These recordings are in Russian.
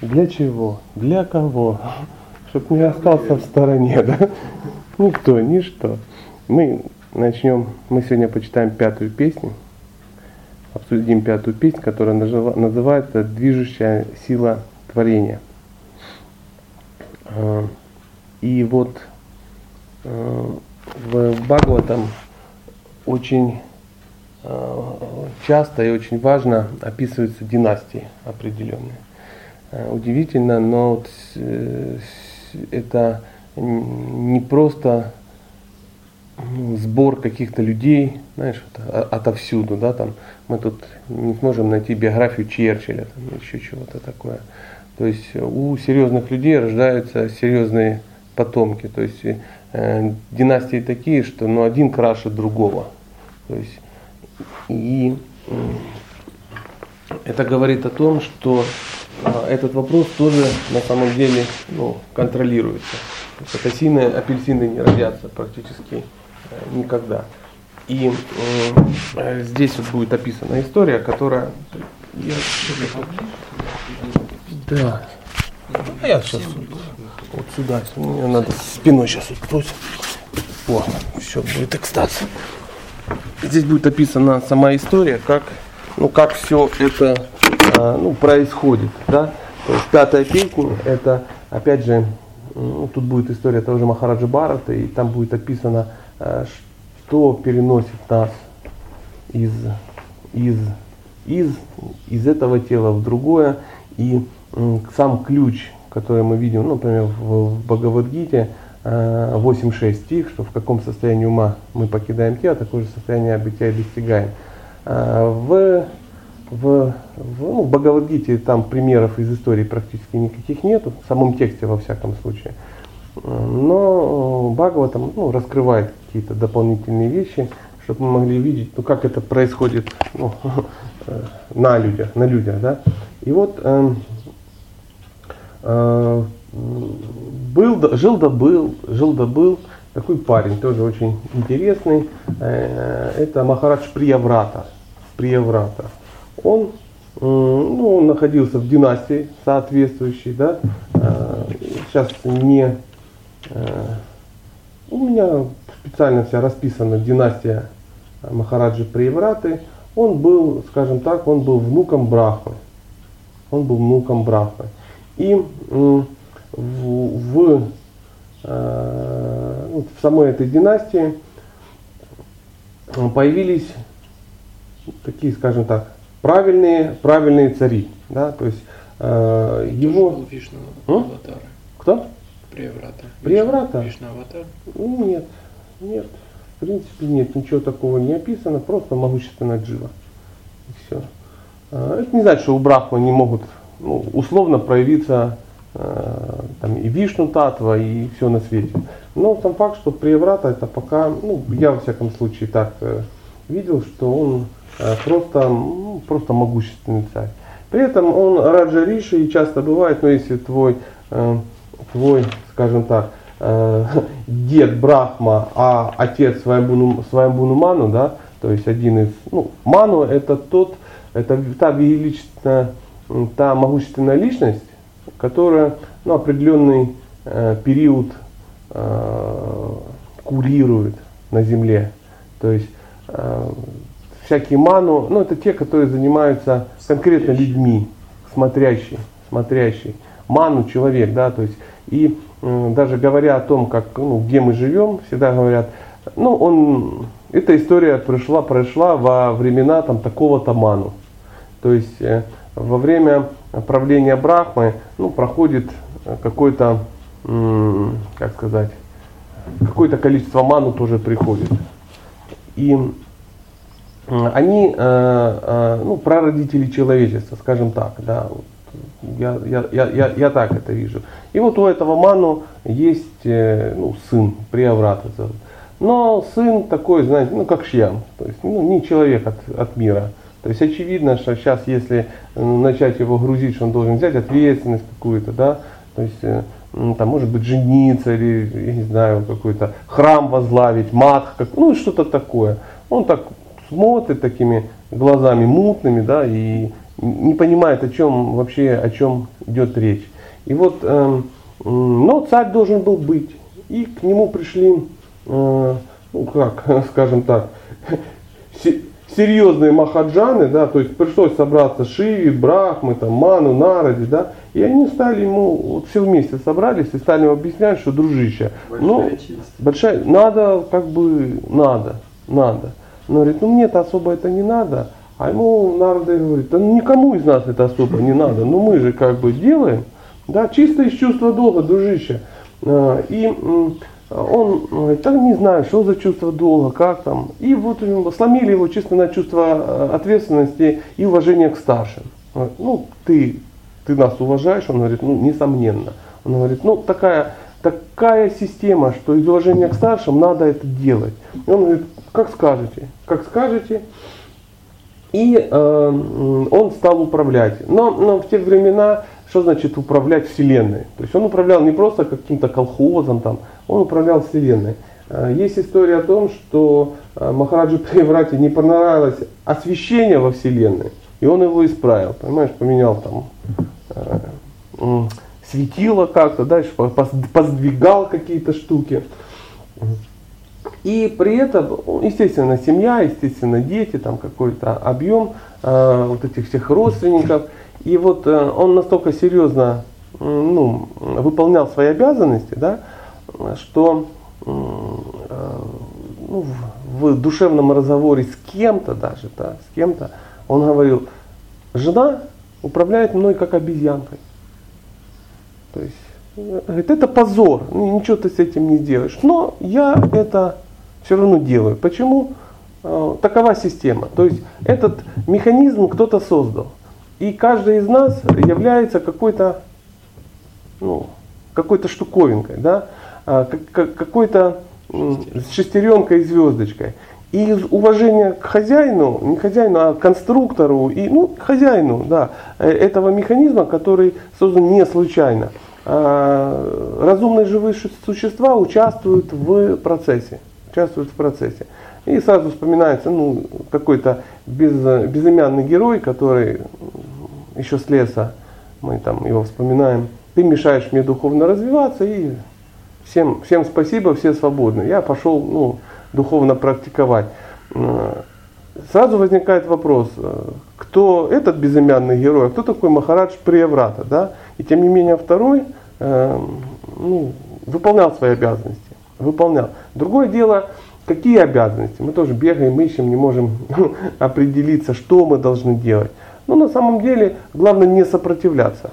Для чего? Для кого? Чтоб не остался в стороне, да? Никто, ничто. Мы начнем, мы сегодня почитаем пятую песню, обсудим пятую песню, которая называется «Движущая сила творения». А, и вот а, в Бхагаватам очень а, часто и очень важно описываются династии определенные. Удивительно, но вот э, это не просто ну, сбор каких-то людей, знаешь, вот, отовсюду, да, там мы тут не сможем найти биографию Черчилля, там, еще чего-то такое. То есть у серьезных людей рождаются серьезные потомки, то есть э, династии такие, что ну, один краше другого. То есть, и э, это говорит о том, что э, этот вопрос тоже на самом деле ну, контролируется. Апельсины, апельсины не родятся практически э, никогда. И э, здесь вот будет описана история, которая... Я... Да. А я сейчас вот сюда, мне надо спиной сейчас уткнуть. О, все, будет экстаз. Здесь будет описана сама история, как, ну, как все это а, ну, происходит. Да? То есть пятая песня, это опять же ну, тут будет история того же Махараджа Барата, и там будет описано, э, что переносит нас из, из, из, из этого тела в другое. И сам ключ, который мы видим, ну, например, в, в Бхагавадгите, 8.6 э, стих, что в каком состоянии ума мы покидаем тело, такое же состояние бытия достигаем. Э, в в, в ну, Бхагавадгите там примеров из истории практически никаких нету, в самом тексте во всяком случае. Но Бхагава там ну, раскрывает какие-то дополнительные вещи, чтобы мы могли видеть, ну, как это происходит ну, на людях, на людях, да. И вот э, э, был, жил да был, жил да был такой парень, тоже очень интересный. Э, это Махарадж Прияврата. Прияврата он, ну, он находился в династии соответствующей, да, сейчас э, не, э, у меня специально вся расписана династия Махараджи Приевраты, он был, скажем так, он был внуком Брахмы, он был внуком Брахмы. И в, в, э, в самой этой династии появились такие, скажем так, правильные, правильные цари. Да? То есть э, его... Вишну аватар. Кто? Приеврата. Приеврата? Вишну аватар? Ну, нет, нет. В принципе, нет, ничего такого не описано, просто могущественная джива. И все. А, это не значит, что у Брахмы не могут ну, условно проявиться э, там, и Вишну Татва, и все на свете. Но сам факт, что Приеврата это пока, ну, я во всяком случае так э, видел, что он Э, просто, ну, просто могущественный царь. При этом он Раджа Риши и часто бывает, но если твой, э, твой скажем так, э, дед Брахма, а отец Свамбуну, Свамбуну Ману, да, то есть один из, ну, Ману это тот, это та величественная, та могущественная личность, которая ну, определенный э, период э, курирует на земле. То есть э, всякие ману, ну это те, которые занимаются конкретно людьми, смотрящие, смотрящие. Ману человек, да, то есть и э, даже говоря о том, как, ну, где мы живем, всегда говорят, ну он, эта история пришла, прошла во времена там такого-то ману. То есть э, во время правления Брахмы, ну, проходит какое-то, как сказать, какое-то количество ману тоже приходит. И они э, э, ну, прародители человечества, скажем так, да, вот, я, я, я, я, так это вижу. И вот у этого Ману есть э, ну, сын, зовут. Но сын такой, знаете, ну как Шьям, то есть ну, не человек от, от мира. То есть очевидно, что сейчас, если начать его грузить, что он должен взять ответственность какую-то, да, то есть там может быть жениться или, я не знаю, какой-то храм возглавить, мат, как, ну что-то такое. Он так смотрит такими глазами мутными, да, и, не понимает, о чем вообще, о чем идет речь. И вот, э, но царь должен был быть. И к нему пришли, э, ну как, скажем так, серьезные махаджаны, да, то есть пришлось собраться Шиви, Брахмы, там, Ману, Наради, да, и они стали ему, вот все вместе собрались и стали ему объяснять, что дружище, большая ну, честь. большая, надо, как бы, надо, надо. Он говорит, ну мне-то особо это не надо, а ему Нарда говорит, да никому из нас это особо не надо, ну мы же как бы делаем, да, чисто из чувства долга, дружище. А, и он говорит, так не знаю, что за чувство долга, как там. И вот сломили его чисто на чувство э, ответственности и уважения к старшим. Говорит, ну, ты, ты нас уважаешь, он говорит, ну, несомненно. Он говорит, ну, такая, такая система, что из уважения к старшим надо это делать. И он говорит, как скажете, как скажете. И э, он стал управлять. Но, но в те времена что значит управлять Вселенной? То есть он управлял не просто каким-то колхозом, там, он управлял Вселенной. А, есть история о том, что а, Махараджи Преврати не понравилось освещение во Вселенной, и он его исправил, понимаешь, поменял там э, светило как-то, дальше поздвигал какие-то штуки. И при этом, естественно, семья, естественно, дети, там какой-то объем э, вот этих всех родственников – и вот э, он настолько серьезно ну, выполнял свои обязанности, да, что э, ну, в, в душевном разговоре с кем-то даже, да, с кем-то, он говорил, жена управляет мной как обезьянкой. То есть, э, говорит, это позор, ничего ты с этим не сделаешь. Но я это все равно делаю. Почему? Такова система. То есть этот механизм кто-то создал. И каждый из нас является какой-то ну, какой-то штуковинкой, да, а, какой-то шестеренкой и звездочкой. Из уважения к хозяину, не хозяину, а конструктору, и, ну, хозяину да, э, этого механизма, который создан не случайно. А, разумные живые существа участвуют в процессе. Участвуют в процессе. И сразу вспоминается ну, какой-то без, безымянный герой, который еще с леса, мы там его вспоминаем, ты мешаешь мне духовно развиваться, и всем, всем спасибо, все свободны. Я пошел ну, духовно практиковать. Сразу возникает вопрос, кто этот безымянный герой, а кто такой Махарадж Прияврата, да? И тем не менее второй э, ну, выполнял свои обязанности, выполнял. Другое дело, какие обязанности? Мы тоже бегаем, ищем, не можем определиться, что мы должны делать. Но на самом деле главное не сопротивляться.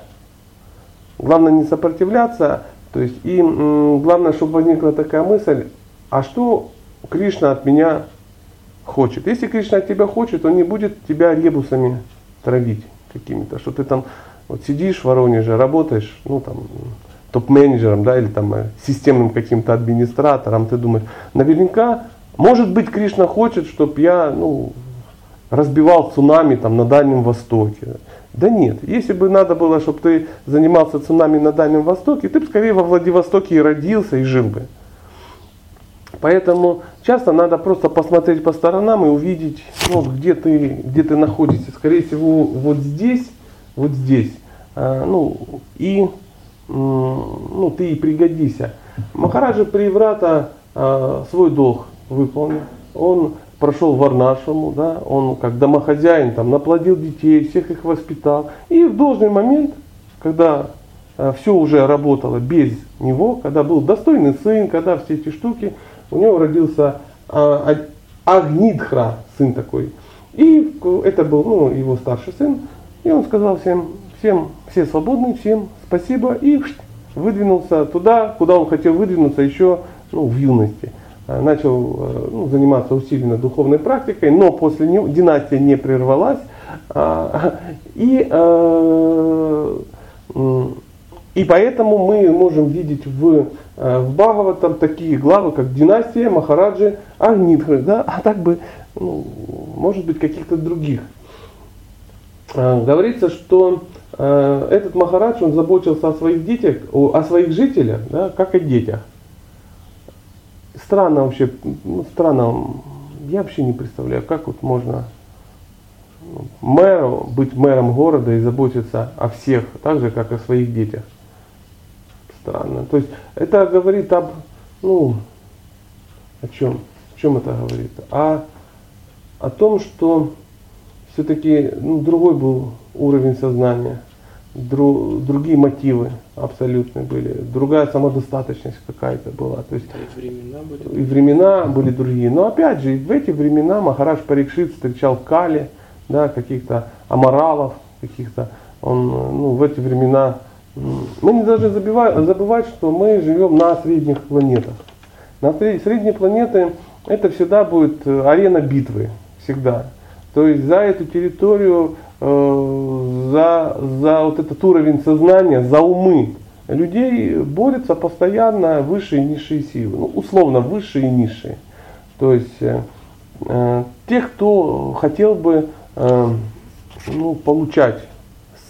Главное не сопротивляться, то есть и главное, чтобы возникла такая мысль, а что Кришна от меня хочет? Если Кришна от тебя хочет, он не будет тебя ребусами травить какими-то, что ты там вот сидишь в Воронеже, работаешь, ну там топ-менеджером, да, или там э, системным каким-то администратором, ты думаешь, наверняка, может быть, Кришна хочет, чтобы я, ну, разбивал цунами там, на Дальнем Востоке. Да нет, если бы надо было, чтобы ты занимался цунами на Дальнем Востоке, ты бы скорее во Владивостоке и родился, и жил бы. Поэтому часто надо просто посмотреть по сторонам и увидеть, ну, где, ты, где ты находишься. Скорее всего, вот здесь, вот здесь. А, ну, и ну, ты и пригодишься. Махараджа Приврата а, свой долг выполнил. Он прошел Варнашему, да, он как домохозяин там наплодил детей, всех их воспитал. И в должный момент, когда э, все уже работало без него, когда был достойный сын, когда все эти штуки, у него родился э, Агнидхра, сын такой. И это был ну, его старший сын. И он сказал всем, всем, все свободны, всем спасибо. И выдвинулся туда, куда он хотел выдвинуться еще ну, в юности. Э, начал э, ну, заниматься усиленно духовной практикой, но после него династия не прервалась. А, и, э, и поэтому мы можем видеть в, в Бхагаватам такие главы, как династия Махараджи Агнидхры, да, а так бы, ну, может быть, каких-то других. Говорится, что этот Махарадж, он заботился о своих детях, о своих жителях, да, как о детях странно вообще, ну, странно, я вообще не представляю, как вот можно ну, мэру быть мэром города и заботиться о всех, так же, как о своих детях. Странно. То есть это говорит об, ну, о чем? О чем это говорит? О, о том, что все-таки ну, другой был уровень сознания, дру, другие мотивы абсолютно были, другая самодостаточность какая-то была. То есть, и времена были. и времена были другие. Но опять же, в эти времена Махараш Парикшит встречал Кали, да, каких-то аморалов, каких-то, он, ну, в эти времена, мы не должны забывать, что мы живем на средних планетах. На сред- средние планеты это всегда будет э, арена битвы, всегда. То есть за эту территорию, э, за, за вот этот уровень сознания, за умы людей борются постоянно высшие и низшие силы. Ну, условно, высшие и низшие. То есть э, э, тех, кто хотел бы э, ну, получать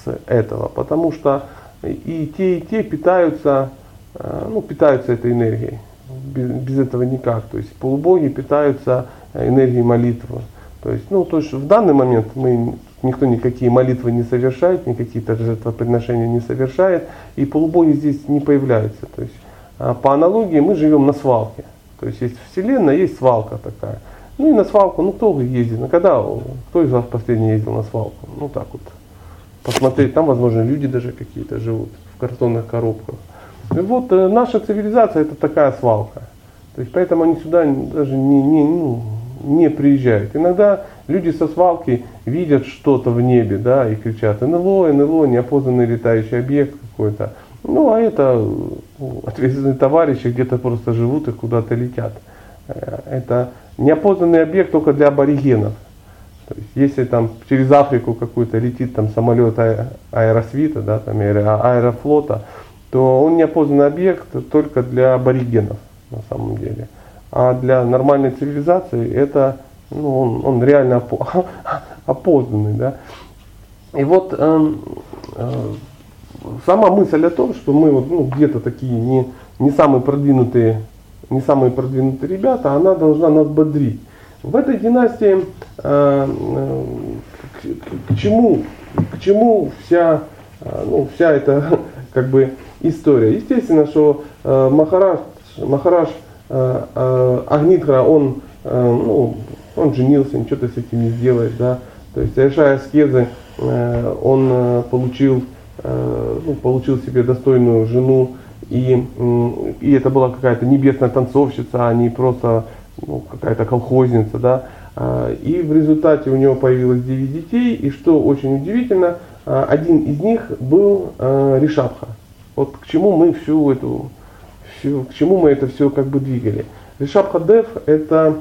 с этого, потому что и те, и те питаются, э, ну, питаются этой энергией. Без, без этого никак. То есть полубоги питаются энергией молитвы. То есть, ну, то есть в данный момент мы никто никакие молитвы не совершает, никакие жертвоприношения не совершает, и полубоги здесь не появляются. То есть, а по аналогии мы живем на свалке. То есть есть Вселенная, есть свалка такая. Ну и на свалку, ну кто ездит? Ну когда, кто из вас последний ездил на свалку? Ну так вот. Посмотреть, там, возможно, люди даже какие-то живут в картонных коробках. И вот э, наша цивилизация это такая свалка. То есть поэтому они сюда даже не, не, ну, не приезжают. Иногда люди со свалки видят что-то в небе, да, и кричат НЛО, НЛО, неопознанный летающий объект какой-то. Ну, а это ответственные товарищи где-то просто живут и куда-то летят. Э, Это неопознанный объект только для аборигенов. То есть, если там через Африку какой-то летит там самолет а- аэросвита, да, там аэро- аэрофлота, то он неопознанный объект только для аборигенов на самом деле. А для нормальной цивилизации это ну, он, он реально опо- опознанный. Да? И вот эм, э, сама мысль о том, что мы вот, ну, где-то такие не, не самые продвинутые, не самые продвинутые ребята, она должна нас бодрить. В этой династии э, э, к, к- чему, к чему вся, э, ну, вся эта как бы история? Естественно, что э, Махараш, Махараш э, э, Агнитхра, он, ну, он женился, ничего ты с этим не сделаешь, да. То есть совершая аскезы, он получил, ну, получил себе достойную жену, и, и это была какая-то небесная танцовщица, а не просто ну, какая-то колхозница, да. А, И в результате у него появилось 9 детей, и что очень удивительно, а, один из них был а, Ришабха. Вот к чему мы всю эту, всю, к чему мы это все как бы двигали. Ришабха Дев это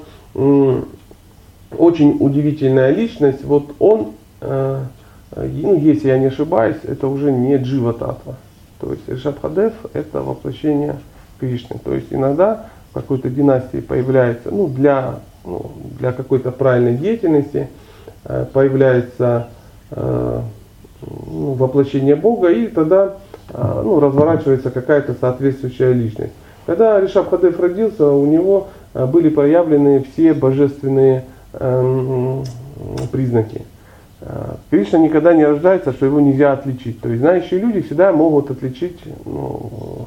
очень удивительная личность. Вот он, ну, если я не ошибаюсь, это уже не Джива Татва. То есть Ришабхадев это воплощение Кришны. То есть иногда какой-то династии появляется, ну, для, ну, для какой-то правильной деятельности э, появляется э, ну, воплощение Бога, и тогда э, ну, разворачивается какая-то соответствующая личность. Когда Ришабхадев родился, у него были проявлены все божественные эм, признаки. Кришна никогда не рождается, что его нельзя отличить. То есть знающие люди всегда могут отличить ну,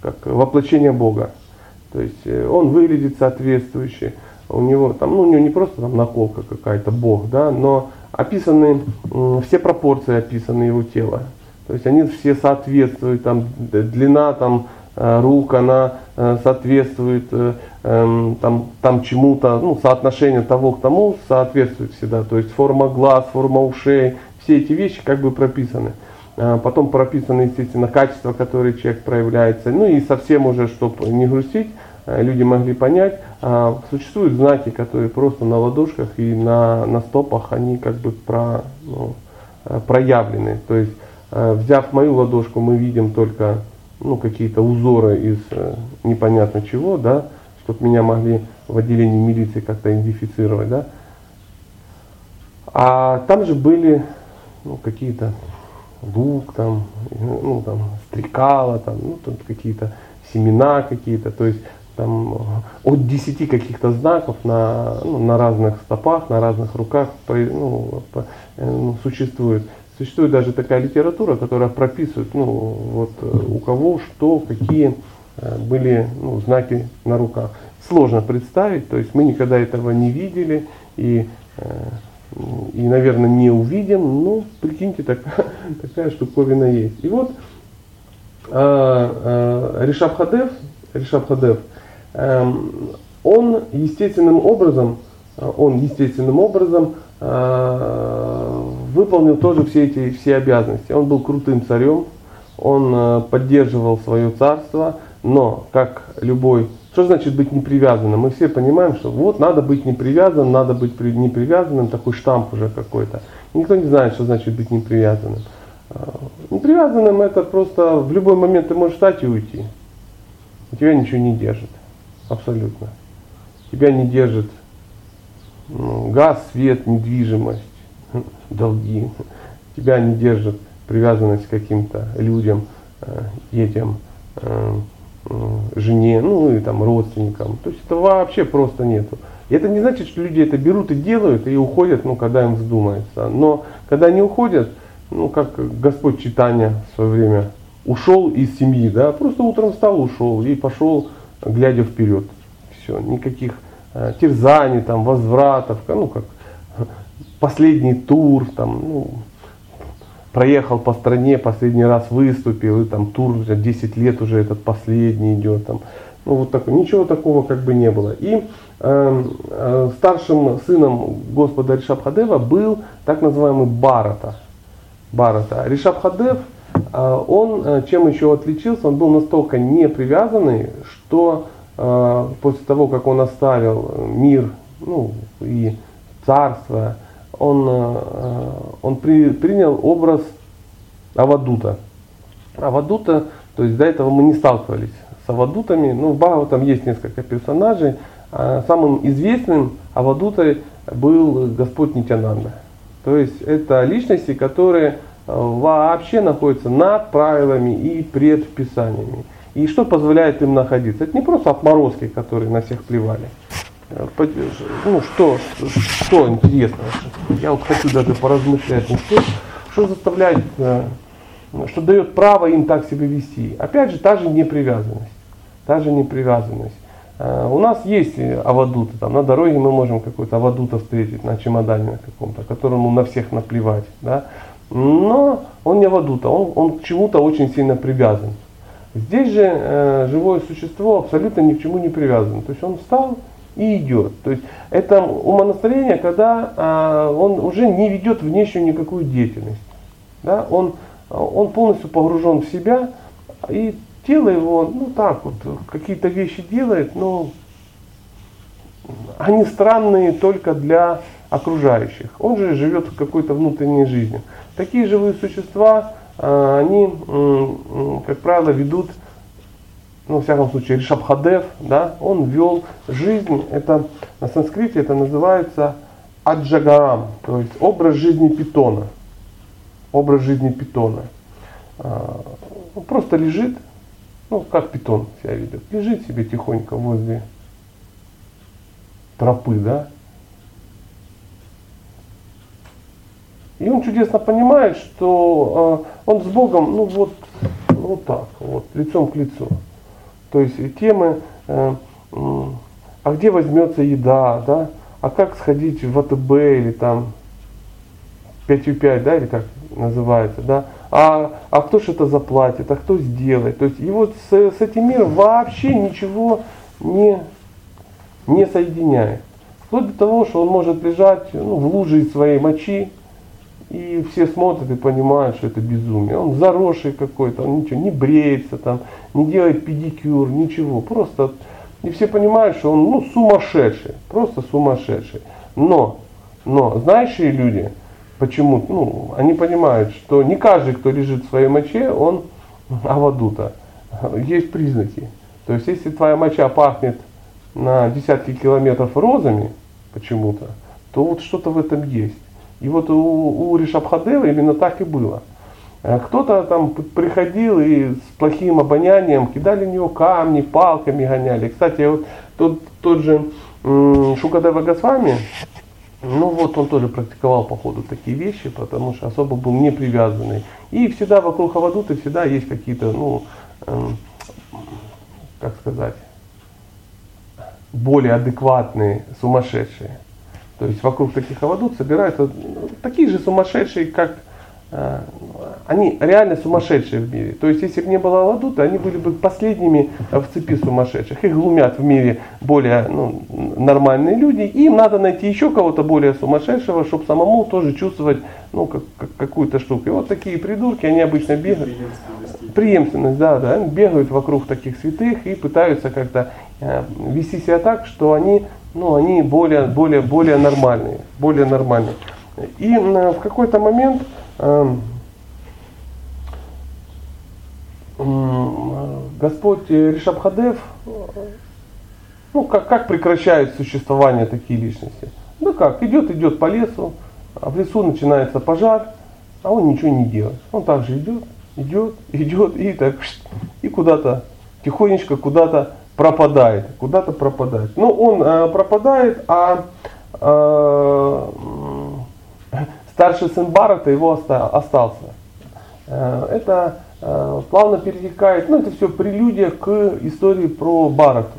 как воплощение Бога. То есть э, он выглядит соответствующе. У него там, ну, у него не просто там наколка какая-то Бог, да, но описаны все пропорции описаны его тела. То есть они все соответствуют, там длина там э, рук, она э, соответствует эм, там, там чему-то, ну, соотношение того к тому соответствует всегда. То есть форма глаз, форма ушей, все эти вещи как бы прописаны. Потом прописано, естественно, качество, которое человек проявляется. Ну и совсем уже, чтобы не грустить, люди могли понять, а, существуют знаки, которые просто на ладошках и на, на стопах, они как бы про, ну, э, проявлены. То есть, э, взяв мою ладошку, мы видим только ну, какие-то узоры из э, непонятно чего, да, чтобы меня могли в отделении милиции как-то идентифицировать, да. А там же были ну, какие-то лук, там, ну, там, стрекала, там, ну, там какие-то семена какие-то. То есть там от 10 каких-то знаков на, ну, на разных стопах, на разных руках ну, э, ну, существует. Существует даже такая литература, которая прописывает, ну, вот э, у кого что, какие э, были ну, знаки на руках. Сложно представить, то есть мы никогда этого не видели и, и наверное, не увидим, но прикиньте, такая, такая штуковина есть. И вот э, э, Ришаб Хадев, Ришаб Хадев Эм, он естественным образом, э, он естественным образом э, выполнил тоже все эти все обязанности. Он был крутым царем, он э, поддерживал свое царство, но как любой, что значит быть непривязанным? Мы все понимаем, что вот надо быть непривязанным, надо быть непривязанным, такой штамп уже какой-то. Никто не знает, что значит быть непривязанным. Непривязанным это просто в любой момент ты можешь встать и уйти. У тебя ничего не держит. Абсолютно. Тебя не держит ну, газ, свет, недвижимость, долги. Тебя не держит привязанность к каким-то людям, э, детям, э, жене, ну и там родственникам. То есть это вообще просто нету. И это не значит, что люди это берут и делают и уходят, ну, когда им вздумается. Но когда они уходят, ну, как Господь читания в свое время ушел из семьи, да, просто утром встал, ушел и пошел глядя вперед. Все, никаких э, терзаний, там, возвратов, ну как последний тур, там, ну, проехал по стране, последний раз выступил, и там тур 10 лет уже этот последний идет. Там. Ну, вот так, ничего такого как бы не было. И э, э, старшим сыном Господа Ришабхадева был так называемый Барата. Барата. Ришабхадев – он э, чем еще отличился, он был настолько не привязанный, что э, после того, как он оставил мир ну, и царство, он, э, он при, принял образ Авадута. Авадута, то есть до этого мы не сталкивались с Авадутами. Ну, в Бхагаватам есть несколько персонажей. А самым известным Авадутой был Господь Нитянанда. То есть это личности, которые вообще находятся над правилами и предписаниями. И что позволяет им находиться? Это не просто отморозки, которые на всех плевали. Э, ну что, что интересно? Я вот хочу даже поразмышлять, что, что заставляет, э, что дает право им так себя вести. Опять же, та же непривязанность. Та же непривязанность. Э, у нас есть авадуты, там на дороге мы можем какой-то авадута встретить на чемодане на каком-то, которому на всех наплевать. Да? Но он не вадута, он, он к чему-то очень сильно привязан. Здесь же э, живое существо абсолютно ни к чему не привязано. То есть он встал и идет. То есть это умонастроение, когда э, он уже не ведет внешнюю никакую деятельность. Да? Он, он полностью погружен в себя, и тело его, ну так вот, какие-то вещи делает, но они странные только для окружающих. Он же живет какой-то внутренней жизнью. Такие живые существа, а, они, как правило, ведут, ну, в всяком случае, Ришабхадев, да, он вел жизнь, это на санскрите это называется аджагарам, то есть образ жизни питона. Образ жизни питона. А, он просто лежит, ну, как питон себя ведет, лежит себе тихонько возле тропы, да, И он чудесно понимает, что э, он с Богом, ну вот, вот так, вот, лицом к лицу. То есть темы, э, э, а где возьмется еда, да, а как сходить в АТБ или там 5,5, да, или как называется, да, а, а кто же это заплатит, а кто сделает. То есть его с, с этим миром вообще ничего не, не соединяет. Вплоть до того, что он может лежать ну, в луже своей мочи, и все смотрят и понимают, что это безумие. Он заросший какой-то, он ничего, не бреется там, не делает педикюр, ничего. Просто и все понимают, что он ну, сумасшедший, просто сумасшедший. Но, но знающие люди, почему, ну, они понимают, что не каждый, кто лежит в своей моче, он авадута. Есть признаки. То есть, если твоя моча пахнет на десятки километров розами почему-то, то вот что-то в этом есть. И вот у, у Ришабхадева именно так и было. Э, Кто-то там приходил и с плохим обонянием кидали в него камни, палками гоняли. Кстати, вот тот, тот же Шукадева Госвами, ну вот он тоже практиковал по ходу такие вещи, потому что особо был не привязанный. И всегда вокруг Хавадуты всегда есть какие-то, ну, эм, как сказать, более адекватные сумасшедшие. То есть вокруг таких авадут собираются ну, такие же сумасшедшие, как э, они реально сумасшедшие в мире. То есть если бы не было авадута, они были бы последними в цепи сумасшедших. Их глумят в мире более ну, нормальные люди. Им надо найти еще кого-то более сумасшедшего, чтобы самому тоже чувствовать ну, как, как- какую-то штуку. И вот такие придурки, они обычно бегают. Преемственность, да, да. Они бегают вокруг таких святых и пытаются как-то э, вести себя так, что они, ну, они более, более, более нормальные, более нормальные. И э, в какой-то момент эм, м, Господь э, Ришабхадев, э, ну как, как прекращает существование такие личности? Ну как, идет, идет по лесу, а в лесу начинается пожар, а он ничего не делает. Он также идет, идет, идет и так и куда-то тихонечко куда-то пропадает, куда-то пропадает. Ну он э, пропадает, а э, старший сын Барата его оста- остался. Э, Это э, плавно перетекает, ну это все прелюдия к истории про Барату.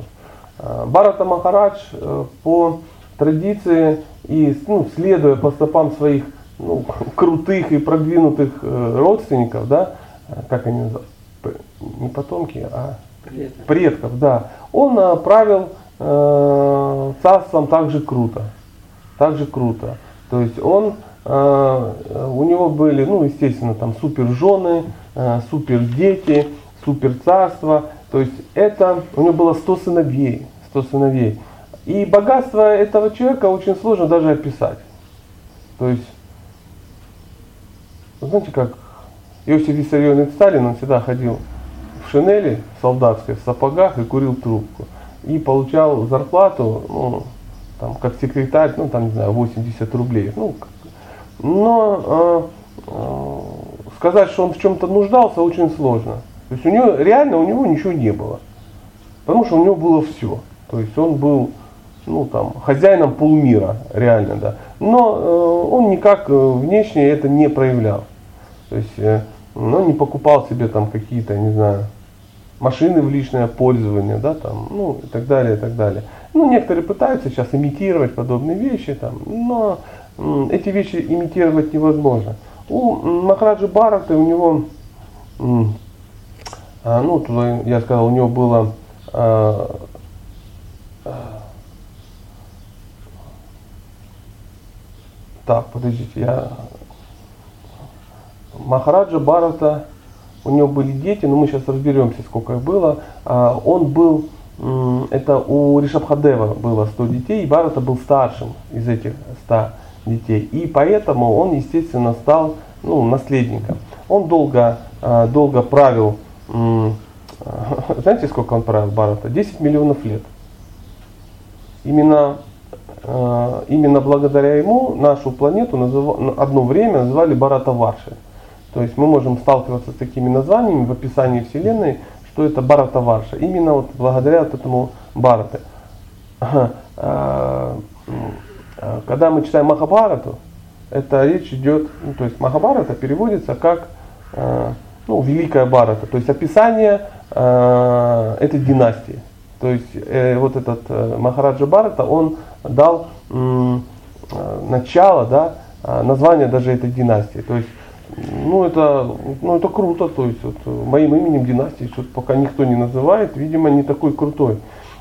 Э, Барата Махарадж э, по традиции и ну, следуя по стопам своих ну, крутых и продвинутых э, родственников, да, э, как они называются, не потомки, а Предок. предков, да, он э, правил э, царством также круто. Также круто. То есть он, э, э, у него были, ну, естественно, там супер жены, э, супер дети, супер царство. То есть это, у него было 100 сыновей, 100 сыновей. И богатство этого человека очень сложно даже описать. То есть, вы знаете, как Иосиф Виссарионович Сталин, он всегда ходил в шинели солдатской, в сапогах и курил трубку. И получал зарплату, ну, там, как секретарь, ну, там, не знаю, 80 рублей. Ну, но э, э, сказать, что он в чем-то нуждался, очень сложно. То есть у него, реально у него ничего не было. Потому что у него было все. То есть он был ну, там, хозяином полмира, реально, да. Но э, он никак э, внешне это не проявлял. То есть, э, ну, не покупал себе там какие-то, не знаю, машины в личное пользование, да, там, ну, и так далее, и так далее. Ну, некоторые пытаются сейчас имитировать подобные вещи, там, но эти вещи имитировать невозможно. У Махараджи Барата, у него, а, ну, туда, я сказал, у него было а, а, так, подождите, я Махараджа Барата, у него были дети, но мы сейчас разберемся, сколько их было. А, Он был, это у Ришабхадева было 100 детей, и Барата был старшим из этих 100 детей. И поэтому он, естественно, стал ну, наследником. Он долго, а, долго правил, знаете, сколько он правил Барата? 10 миллионов лет. Именно э, именно благодаря ему нашу планету называ- одно время называли Барата Варши. То есть мы можем сталкиваться с такими названиями в описании Вселенной, что это Барата Варша. Именно вот благодаря вот этому Барате. А, а, Когда мы читаем Махабарату, это речь идет, ну, то есть Махабарата переводится как э, ну, Великая Барата, то есть описание этой династии. То есть э, вот этот э, Махараджа Барата, он дал начало, да, название даже этой династии. То есть, ну это, ну это круто, то есть вот, э, моим именем династии что-то пока никто не называет, видимо, не такой крутой.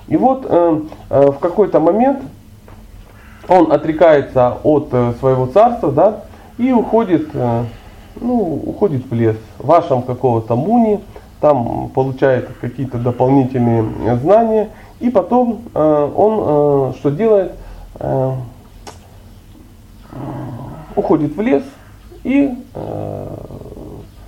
И вот э, э, в какой-то момент он отрекается от э, своего царства, да, и уходит, э, ну, уходит в лес, в вашем какого-то муни, там получает какие-то дополнительные знания, и потом э, он э, что делает? Э, уходит в лес и э,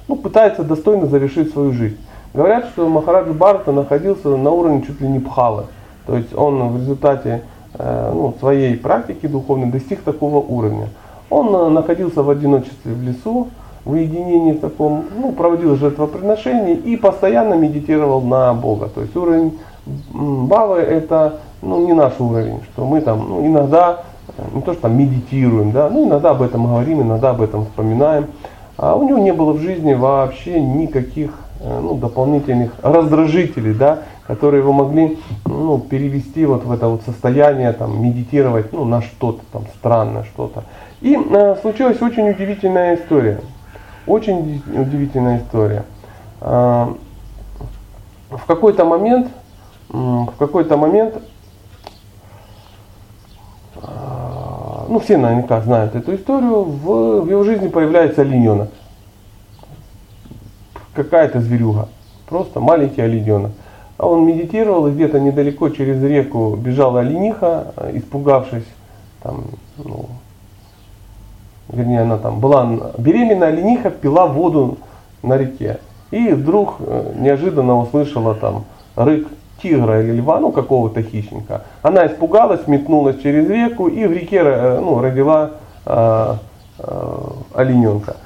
ну, пытается достойно завершить свою жизнь. Говорят, что Махараджа Барта находился на уровне чуть ли не пхалы. То есть он в результате э, ну, своей практики духовной достиг такого уровня. Он э, находился в одиночестве в лесу, в уединении в таком, ну, проводил жертвоприношение и постоянно медитировал на Бога. То есть уровень Бавы это ну, не наш уровень, что мы там ну, иногда не то что там медитируем, да, ну иногда об этом говорим, иногда об этом вспоминаем. А у него не было в жизни вообще никаких э, ну, дополнительных раздражителей, да, которые его могли ну, перевести вот в это вот состояние, там, медитировать ну, на что-то там странное, что-то. И э, случилась очень удивительная история. Очень удивительная история. Э, в какой-то момент, в какой-то момент ну все наверняка знают эту историю, в, в его жизни появляется олененок. Какая-то зверюга. Просто маленький олененок. А он медитировал, и где-то недалеко через реку бежала олениха, испугавшись, там, ну, вернее, она там была беременная олениха, пила воду на реке. И вдруг э, неожиданно услышала там рык тигра или льва, ну какого-то хищника. Она испугалась, метнулась через реку и в реке э, ну, родила э, э, олененка.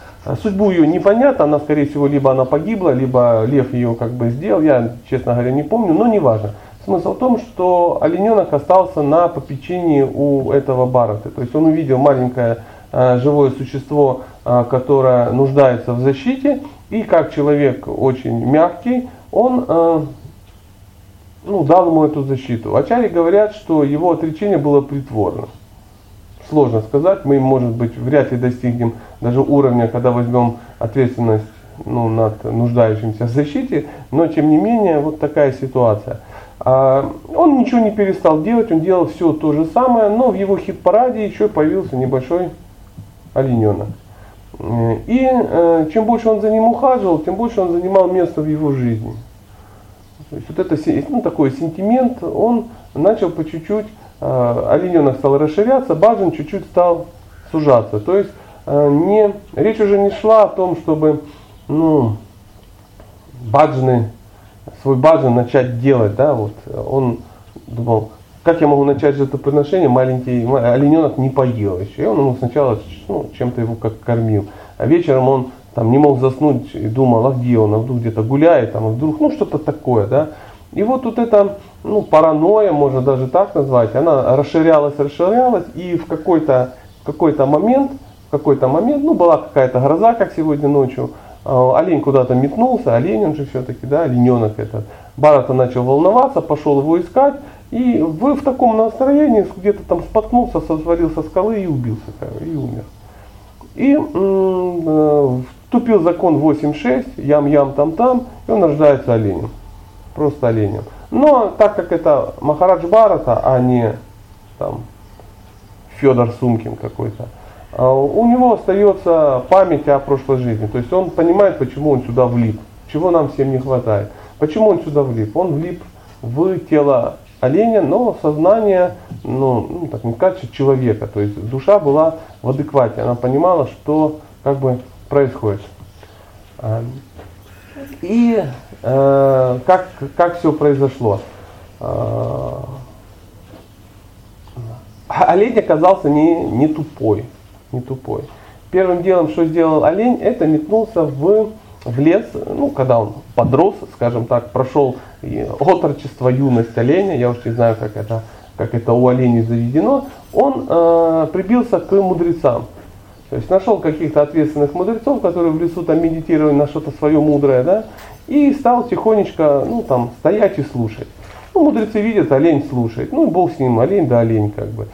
Судьбу ее непонятно, она скорее всего либо она погибла, либо лев ее как бы сделал, я честно говоря не помню, но неважно. Смысл в том, что олененок остался на попечении у этого Барата. То есть он увидел маленькое э, живое существо, э, которое нуждается в защите, и как человек очень мягкий, он ну, дал ему эту защиту. Ачари говорят, что его отречение было притворно. Сложно сказать, мы, может быть, вряд ли достигнем даже уровня, когда возьмем ответственность ну, над нуждающимся в защите, но тем не менее вот такая ситуация. А, он ничего не перестал делать, он делал все то же самое, но в его хит-параде еще появился небольшой олененок. И э, чем больше он за ним ухаживал, тем больше он занимал место в его жизни. То есть вот это ну, такой сентимент, он начал по чуть-чуть, э, олененок стал расширяться, баджан чуть-чуть стал сужаться. То есть э, не, речь уже не шла о том, чтобы ну, баджаны, свой баджан начать делать. Да, вот. Он думал, как я могу начать жертвоприношение, маленький олененок не поел еще. И он ему сначала ну, чем-то его как кормил. А вечером он там не мог заснуть и думал, а где он, а вдруг где-то гуляет, там, а вдруг, ну что-то такое, да. И вот тут эта, ну, паранойя, можно даже так назвать, она расширялась, расширялась, и в какой-то, в какой-то момент, в какой-то момент, ну, была какая-то гроза, как сегодня ночью, а, олень куда-то метнулся, олень он же все-таки, да, олененок этот. Барата начал волноваться, пошел его искать, и вы в таком настроении где-то там споткнулся, свалился с скалы и убился, и умер. И э, Вступил закон 8.6, ям-ям там-там, и он рождается оленем. Просто оленем. Но так как это Махарадж Барата, а не там Федор Сумкин какой-то, а, у него остается память о прошлой жизни. То есть он понимает, почему он сюда влип, чего нам всем не хватает. Почему он сюда влип? Он влип в тело оленя, но сознание, ну, ну так не качество человека. То есть душа была в адеквате. Она понимала, что как бы происходит. А, и э, как, как все произошло? А, олень оказался не, не тупой. Не тупой. Первым делом, что сделал олень, это метнулся в, в лес, ну, когда он подрос, скажем так, прошел отрочество, юность оленя, я уж не знаю, как это, как это у оленей заведено, он э, прибился к мудрецам. То есть нашел каких-то ответственных мудрецов, которые в лесу там медитировали на что-то свое мудрое, да, и стал тихонечко, ну там, стоять и слушать. Ну, мудрецы видят, олень слушает. Ну, бог с ним, олень да олень, как бы.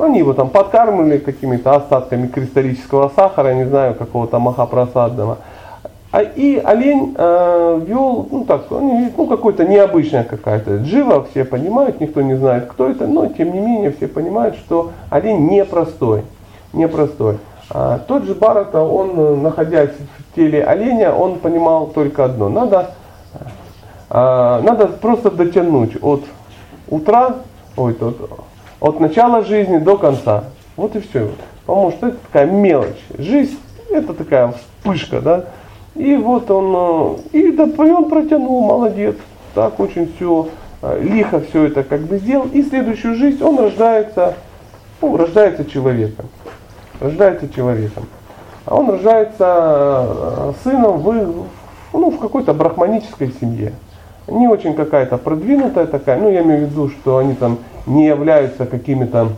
Они его там подкармливали какими-то остатками кристаллического сахара, не знаю, какого-то махапросадного. А, и олень э, вел, ну так, ну какой-то необычная какая-то джива, все понимают, никто не знает, кто это, но тем не менее все понимают, что олень непростой непростой. А тот же Барата, он, э, находясь в теле оленя, он понимал только одно. Надо, а, надо просто дотянуть от утра, ой, от, от начала жизни до конца. Вот и все. Потому что это такая мелочь. Жизнь это такая вспышка, да. И вот он, э, и, да, он протянул, молодец. Так очень все э, лихо все это как бы сделал. И следующую жизнь он рождается, ну, рождается человеком рождается человеком. А он рожается э, сыном в, ну, в какой-то брахманической семье. Не очень какая-то продвинутая такая, ну я имею в виду, что они там не являются какими-то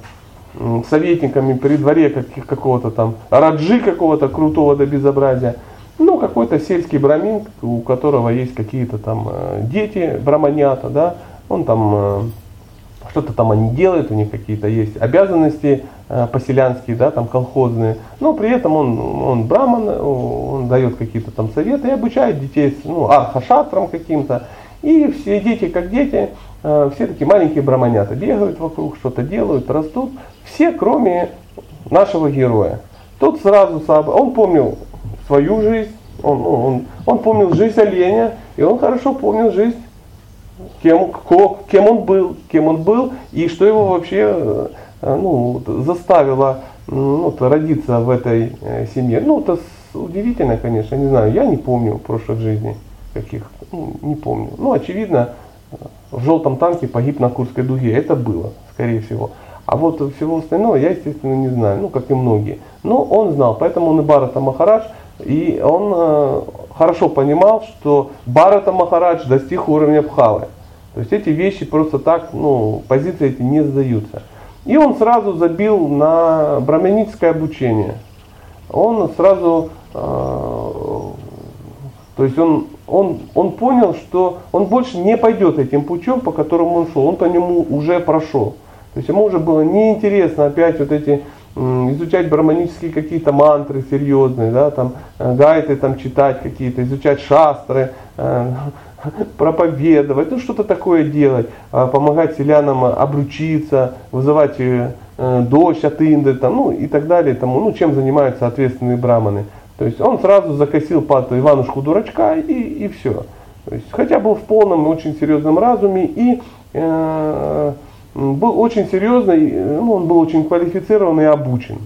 советниками при дворе каких, какого-то там раджи какого-то крутого до безобразия. Ну, какой-то сельский брамин, у которого есть какие-то там э, дети, браманята, да, он там э, что-то там они делают, у них какие-то есть обязанности э, поселянские, да, там колхозные, но при этом он, он браман, он дает какие-то там советы и обучает детей, ну, архашатрам каким-то, и все дети как дети, все такие маленькие браманята, бегают вокруг, что-то делают, растут, все кроме нашего героя. Тот сразу, он помнил свою жизнь, он, он, он помнил жизнь оленя, и он хорошо помнил жизнь, кем, ко, кем он был, кем он был, и что его вообще э, ну, заставило ну, родиться в этой э, семье. Ну, это удивительно, конечно, не знаю, я не помню прошлых жизней каких, ну, не помню. Ну, очевидно, в желтом танке погиб на Курской дуге, это было, скорее всего. А вот всего остального я, естественно, не знаю, ну, как и многие. Но он знал, поэтому он и Барата Махарадж, и он э, хорошо понимал, что Барата Махарадж достиг уровня Бхавы. То есть эти вещи просто так, ну, позиции эти не сдаются. И он сразу забил на браманическое обучение. Он сразу, э, то есть он, он, он понял, что он больше не пойдет этим путем, по которому он шел. Он по нему уже прошел. То есть ему уже было неинтересно опять вот эти изучать браманические какие-то мантры серьезные, да, там, э, гайты там читать какие-то, изучать шастры, э, проповедовать, ну что-то такое делать, а помогать селянам обручиться, вызывать э, дождь от Инды, там, ну и так далее, тому, ну чем занимаются ответственные браманы. То есть он сразу закосил под Иванушку дурачка и, и все. То есть, хотя был в полном очень серьезном разуме и э, был очень серьезный, ну, он был очень квалифицирован и обучен.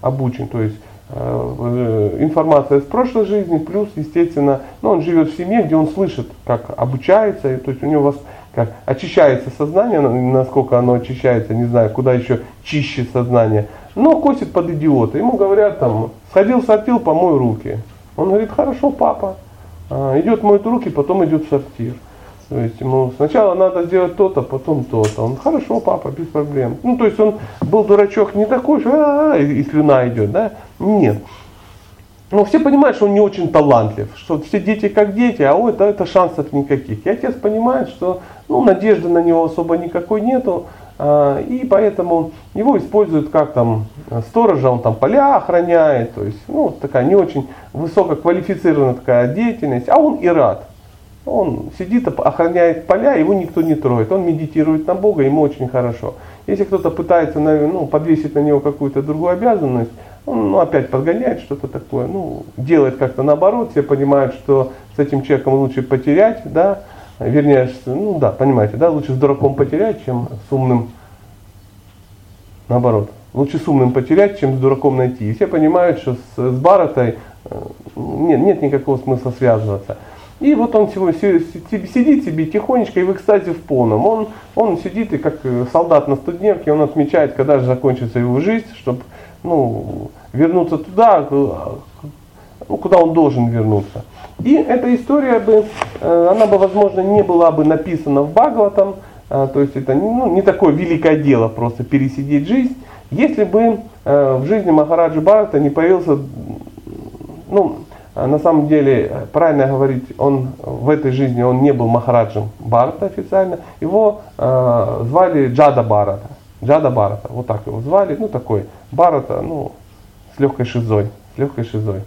Обучен, то есть э, информация из прошлой жизни, плюс, естественно, ну, он живет в семье, где он слышит, как обучается, и, то есть у него как очищается сознание, насколько оно очищается, не знаю, куда еще чище сознание, но косит под идиота. Ему говорят там, сходил, сортил, помой руки. Он говорит, хорошо, папа. А, идет моет руки, потом идет в сортир. То есть ему сначала надо сделать то-то, потом то-то. Он, хорошо, папа, без проблем. Ну, то есть он был дурачок не такой, что а, и, и слюна идет, да? Нет. Но все понимают, что он не очень талантлив, что все дети как дети, а у это, это шансов никаких. И отец понимает, что ну, надежды на него особо никакой нету, а, и поэтому его используют как там сторожа, он там поля охраняет, то есть ну, такая не очень высококвалифицированная такая деятельность, а он и рад. Он сидит, охраняет поля, его никто не троит. Он медитирует на Бога, ему очень хорошо. Если кто-то пытается ну, подвесить на него какую-то другую обязанность, он ну, опять подгоняет что-то такое, ну, делает как-то наоборот, все понимают, что с этим человеком лучше потерять, да, вернее, ну да, понимаете, да, лучше с дураком потерять, чем с умным, наоборот, лучше с умным потерять, чем с дураком найти. И все понимают, что с, с Баратой э, нет, нет никакого смысла связываться. И вот он сидит себе тихонечко и в экстазе в полном. Он, он сидит и как э, солдат на студенке, он отмечает, когда же закончится его жизнь, чтобы ну, вернуться туда, ну, куда он должен вернуться. И эта история бы, э, она бы, возможно, не была бы написана в Бхагаватам, э, то есть это ну, не такое великое дело просто пересидеть жизнь, если бы в жизни Махараджи Барата не появился, ну, на самом деле, правильно говорить, он в этой жизни он не был Махараджем Барата официально. Его э, звали Джада Барата. Джада Барата, вот так его звали. Ну такой Барата, ну с легкой шизой, с легкой шизой.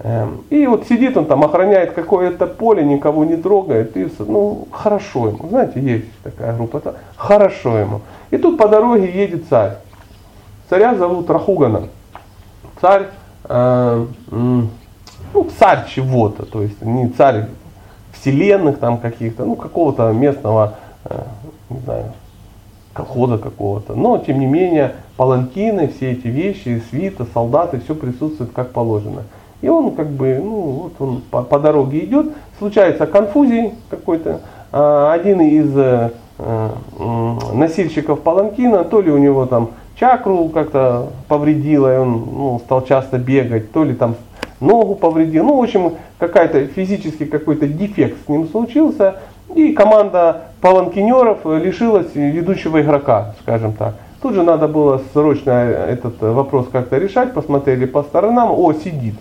Эм, и вот сидит он там, охраняет какое-то поле, никого не трогает. И, ну, хорошо ему. Знаете, есть такая группа. Хорошо ему. И тут по дороге едет царь. Царя зовут Рахугана. Царь э, ну, царь чего-то, то есть не царь вселенных там каких-то, ну, какого-то местного, э, не знаю, колхоза какого-то. Но, тем не менее, паланкины, все эти вещи, свита, солдаты, все присутствует как положено. И он как бы, ну, вот он по, по дороге идет, случается конфузий какой-то. А, один из э, носильщиков паланкина, то ли у него там чакру как-то повредило, и он ну, стал часто бегать, то ли там ногу повредил. Ну, в общем, какая-то физический какой-то дефект с ним случился, и команда паланкинеров лишилась ведущего игрока, скажем так. Тут же надо было срочно этот вопрос как-то решать, посмотрели по сторонам, о, сидит,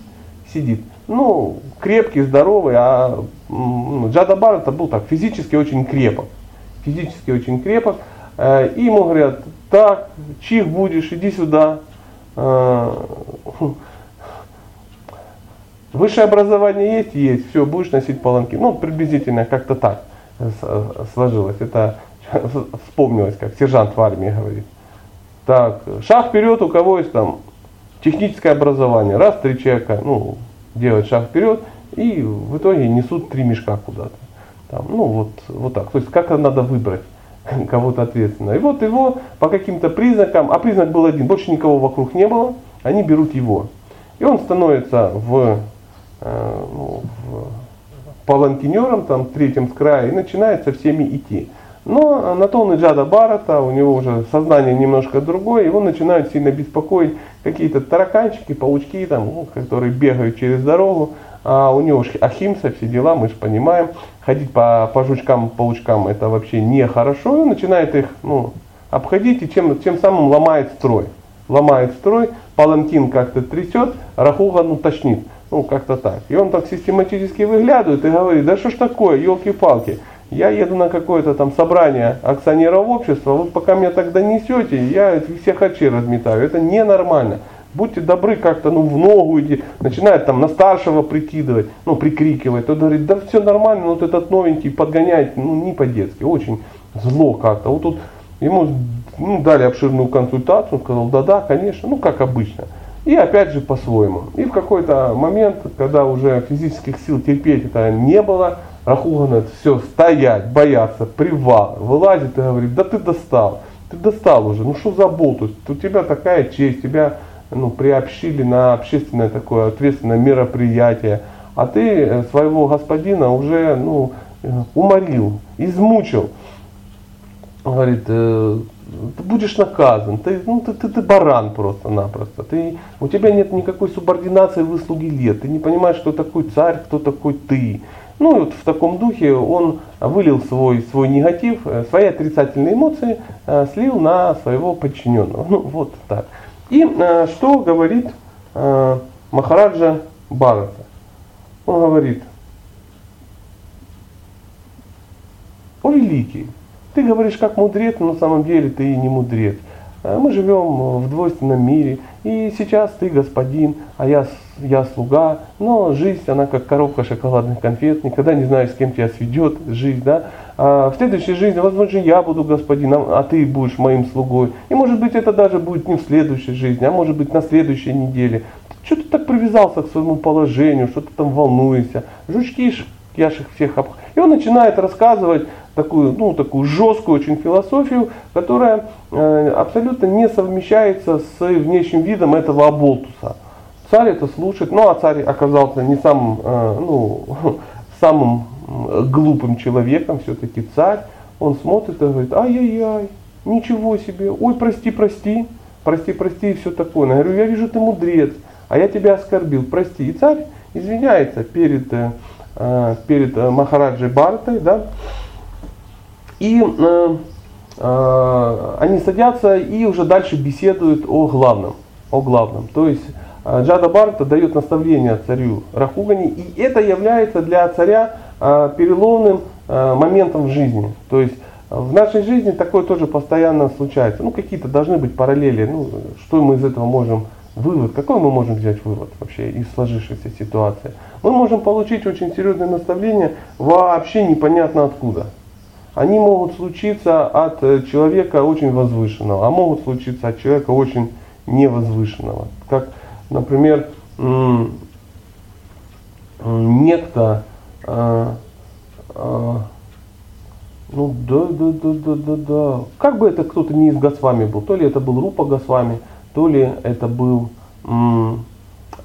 сидит. Ну, крепкий, здоровый, а Джада Бар это был так, физически очень крепок. Физически очень крепок. Э, и ему говорят, так, чих будешь, иди сюда. Э, высшее образование есть? Есть. Все, будешь носить паланки. Ну, приблизительно как-то так сложилось. Это вспомнилось, как сержант в армии говорит. Так, шаг вперед, у кого есть там техническое образование. Раз, три человека, ну, делают шаг вперед и в итоге несут три мешка куда-то. Там, ну, вот, вот так. То есть, как надо выбрать кого-то ответственного. И вот его по каким-то признакам, а признак был один, больше никого вокруг не было, они берут его. И он становится в, э, ну, в паланкинером, там, третьем с края, и начинает со всеми идти. Но на то он и Джада Барата, у него уже сознание немножко другое, его начинают сильно беспокоить какие-то тараканчики, паучки, там, ну, которые бегают через дорогу, а у него ахимса, все дела, мы же понимаем, ходить по, по жучкам, паучкам это вообще нехорошо, и он начинает их ну, обходить и чем, тем самым ломает строй. Ломает строй, палантин как-то трясет, рахуга ну тошнит. Ну, как-то так. И он так систематически выглядывает и говорит, да что ж такое, елки-палки, я еду на какое-то там собрание акционеров общества, вы пока меня так донесете, я всех очи разметаю. Это ненормально. Будьте добры как-то ну, в ногу иди, начинает там на старшего прикидывать, ну прикрикивать. Тот говорит, да все нормально, но вот этот новенький подгоняет, ну не по-детски, очень зло как-то. Вот тут ему ну, дали обширную консультацию, он сказал, да-да, конечно, ну как обычно. И опять же по-своему. И в какой-то момент, когда уже физических сил терпеть это не было, Рахуган все, стоять, бояться, привал, вылазит и говорит, да ты достал, ты достал уже, ну что за болтус, у тебя такая честь, тебя ну, приобщили на общественное такое ответственное мероприятие, а ты э, своего господина уже ну, э, уморил, измучил. Говорит, э, ты будешь наказан, ты, ну, ты, ты, ты баран просто-напросто, ты, у тебя нет никакой субординации выслуги лет, ты не понимаешь, кто такой царь, кто такой ты. Ну и вот в таком духе он вылил свой, свой негатив, э, свои отрицательные эмоции э, слил на своего подчиненного. Ну вот так. И э, что говорит Махараджа Барата? Он говорит, о великий, ты говоришь как мудрец, но на самом деле ты не мудрец. Мы живем в двойственном мире, и сейчас ты господин, а я я слуга, но жизнь, она как коробка шоколадных конфет, никогда не знаешь, с кем тебя сведет жизнь, да. А в следующей жизни, возможно, я буду господином, а ты будешь моим слугой. И может быть это даже будет не в следующей жизни, а может быть на следующей неделе. Что ты так привязался к своему положению, что ты там волнуешься. Жучки, я их всех обх... И он начинает рассказывать такую, ну, такую жесткую очень философию, которая э, абсолютно не совмещается с внешним видом этого оболтуса. Царь это слушает, ну а царь оказался не самым, э, ну, самым глупым человеком, все-таки царь. Он смотрит и говорит, ай-яй-яй, ничего себе, ой, прости, прости, прости, прости и все такое. Я говорю, я вижу, ты мудрец, а я тебя оскорбил, прости. И царь извиняется перед, э, перед Махараджей Бартой, да, и они садятся и уже дальше беседуют о главном, о главном. То есть а, Джада Барта дает наставление царю Рахугани, и это является для царя а, переломным а, моментом в жизни. То есть в нашей жизни такое тоже постоянно случается. Ну, какие-то должны быть параллели. Ну, что мы из этого можем вывод, какой мы можем взять вывод вообще из сложившейся ситуации? Мы можем получить очень серьезные наставления вообще непонятно откуда. Они могут случиться от э, человека очень возвышенного, а могут случиться от человека очень невозвышенного. Как Например, некто, а, а, ну да, да, да, да, да, да. Как бы это кто-то не из Госвами был, то ли это был Рупа Госвами, то ли это был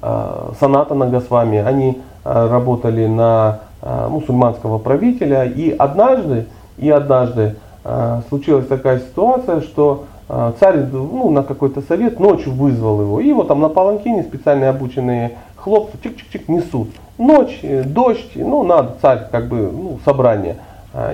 а, Санатана Госвами. Они работали на мусульманского правителя, и однажды, и однажды а, случилась такая ситуация, что а, царь ну, на какой-то совет ночью вызвал его. И вот там на паланкине специально обученные хлопцы чик-чик-чик несут. Ночь, э, дождь, ну надо, царь как бы, ну, собрание.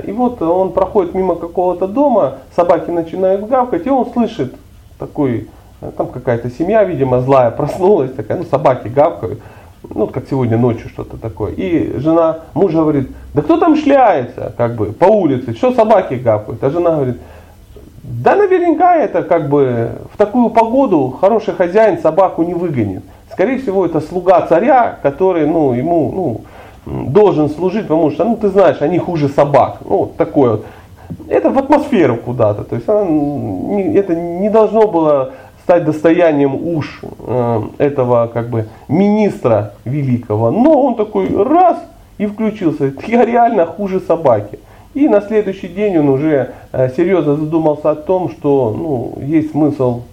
И вот он проходит мимо какого-то дома, собаки начинают гавкать, и он слышит такой, э, там какая-то семья, видимо, злая проснулась, такая, ну собаки гавкают, ну как сегодня ночью что-то такое. И жена, муж говорит, да кто там шляется, как бы, по улице, что собаки гавкают? А жена говорит, да наверняка это как бы в такую погоду хороший хозяин собаку не выгонит. Скорее всего, это слуга царя, который ну, ему ну, должен служить, потому что, ну, ты знаешь, они хуже собак. Ну, вот такое вот. Это в атмосферу куда-то. То есть она, это не должно было стать достоянием уж э, этого как бы министра великого. Но он такой раз и включился. Я реально хуже собаки. И на следующий день он уже э, серьезно задумался о том, что ну, есть смысл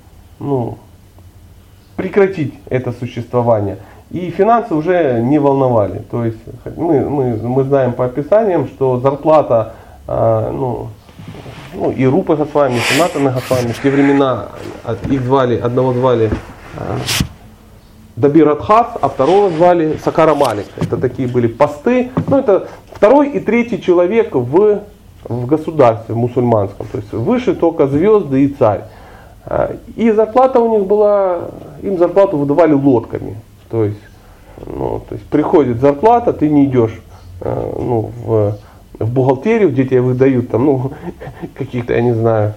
ну, прекратить это существование. И финансы уже не волновали. То есть мы, мы, мы знаем по описаниям, что зарплата, э, ну, ну, и Рупа Госвами, и Санатана Госвами, в те времена их звали, одного звали э, Дабир Адхас, а второго звали Сакара Малик. Это такие были посты. Ну, это второй и третий человек в, в государстве мусульманском. То есть выше только звезды и царь. Э, и зарплата у них была, им зарплату выдавали лодками. То есть, ну, то есть приходит зарплата, ты не идешь э, ну, в, в бухгалтерию, где тебе выдают там, ну, каких-то, я не знаю,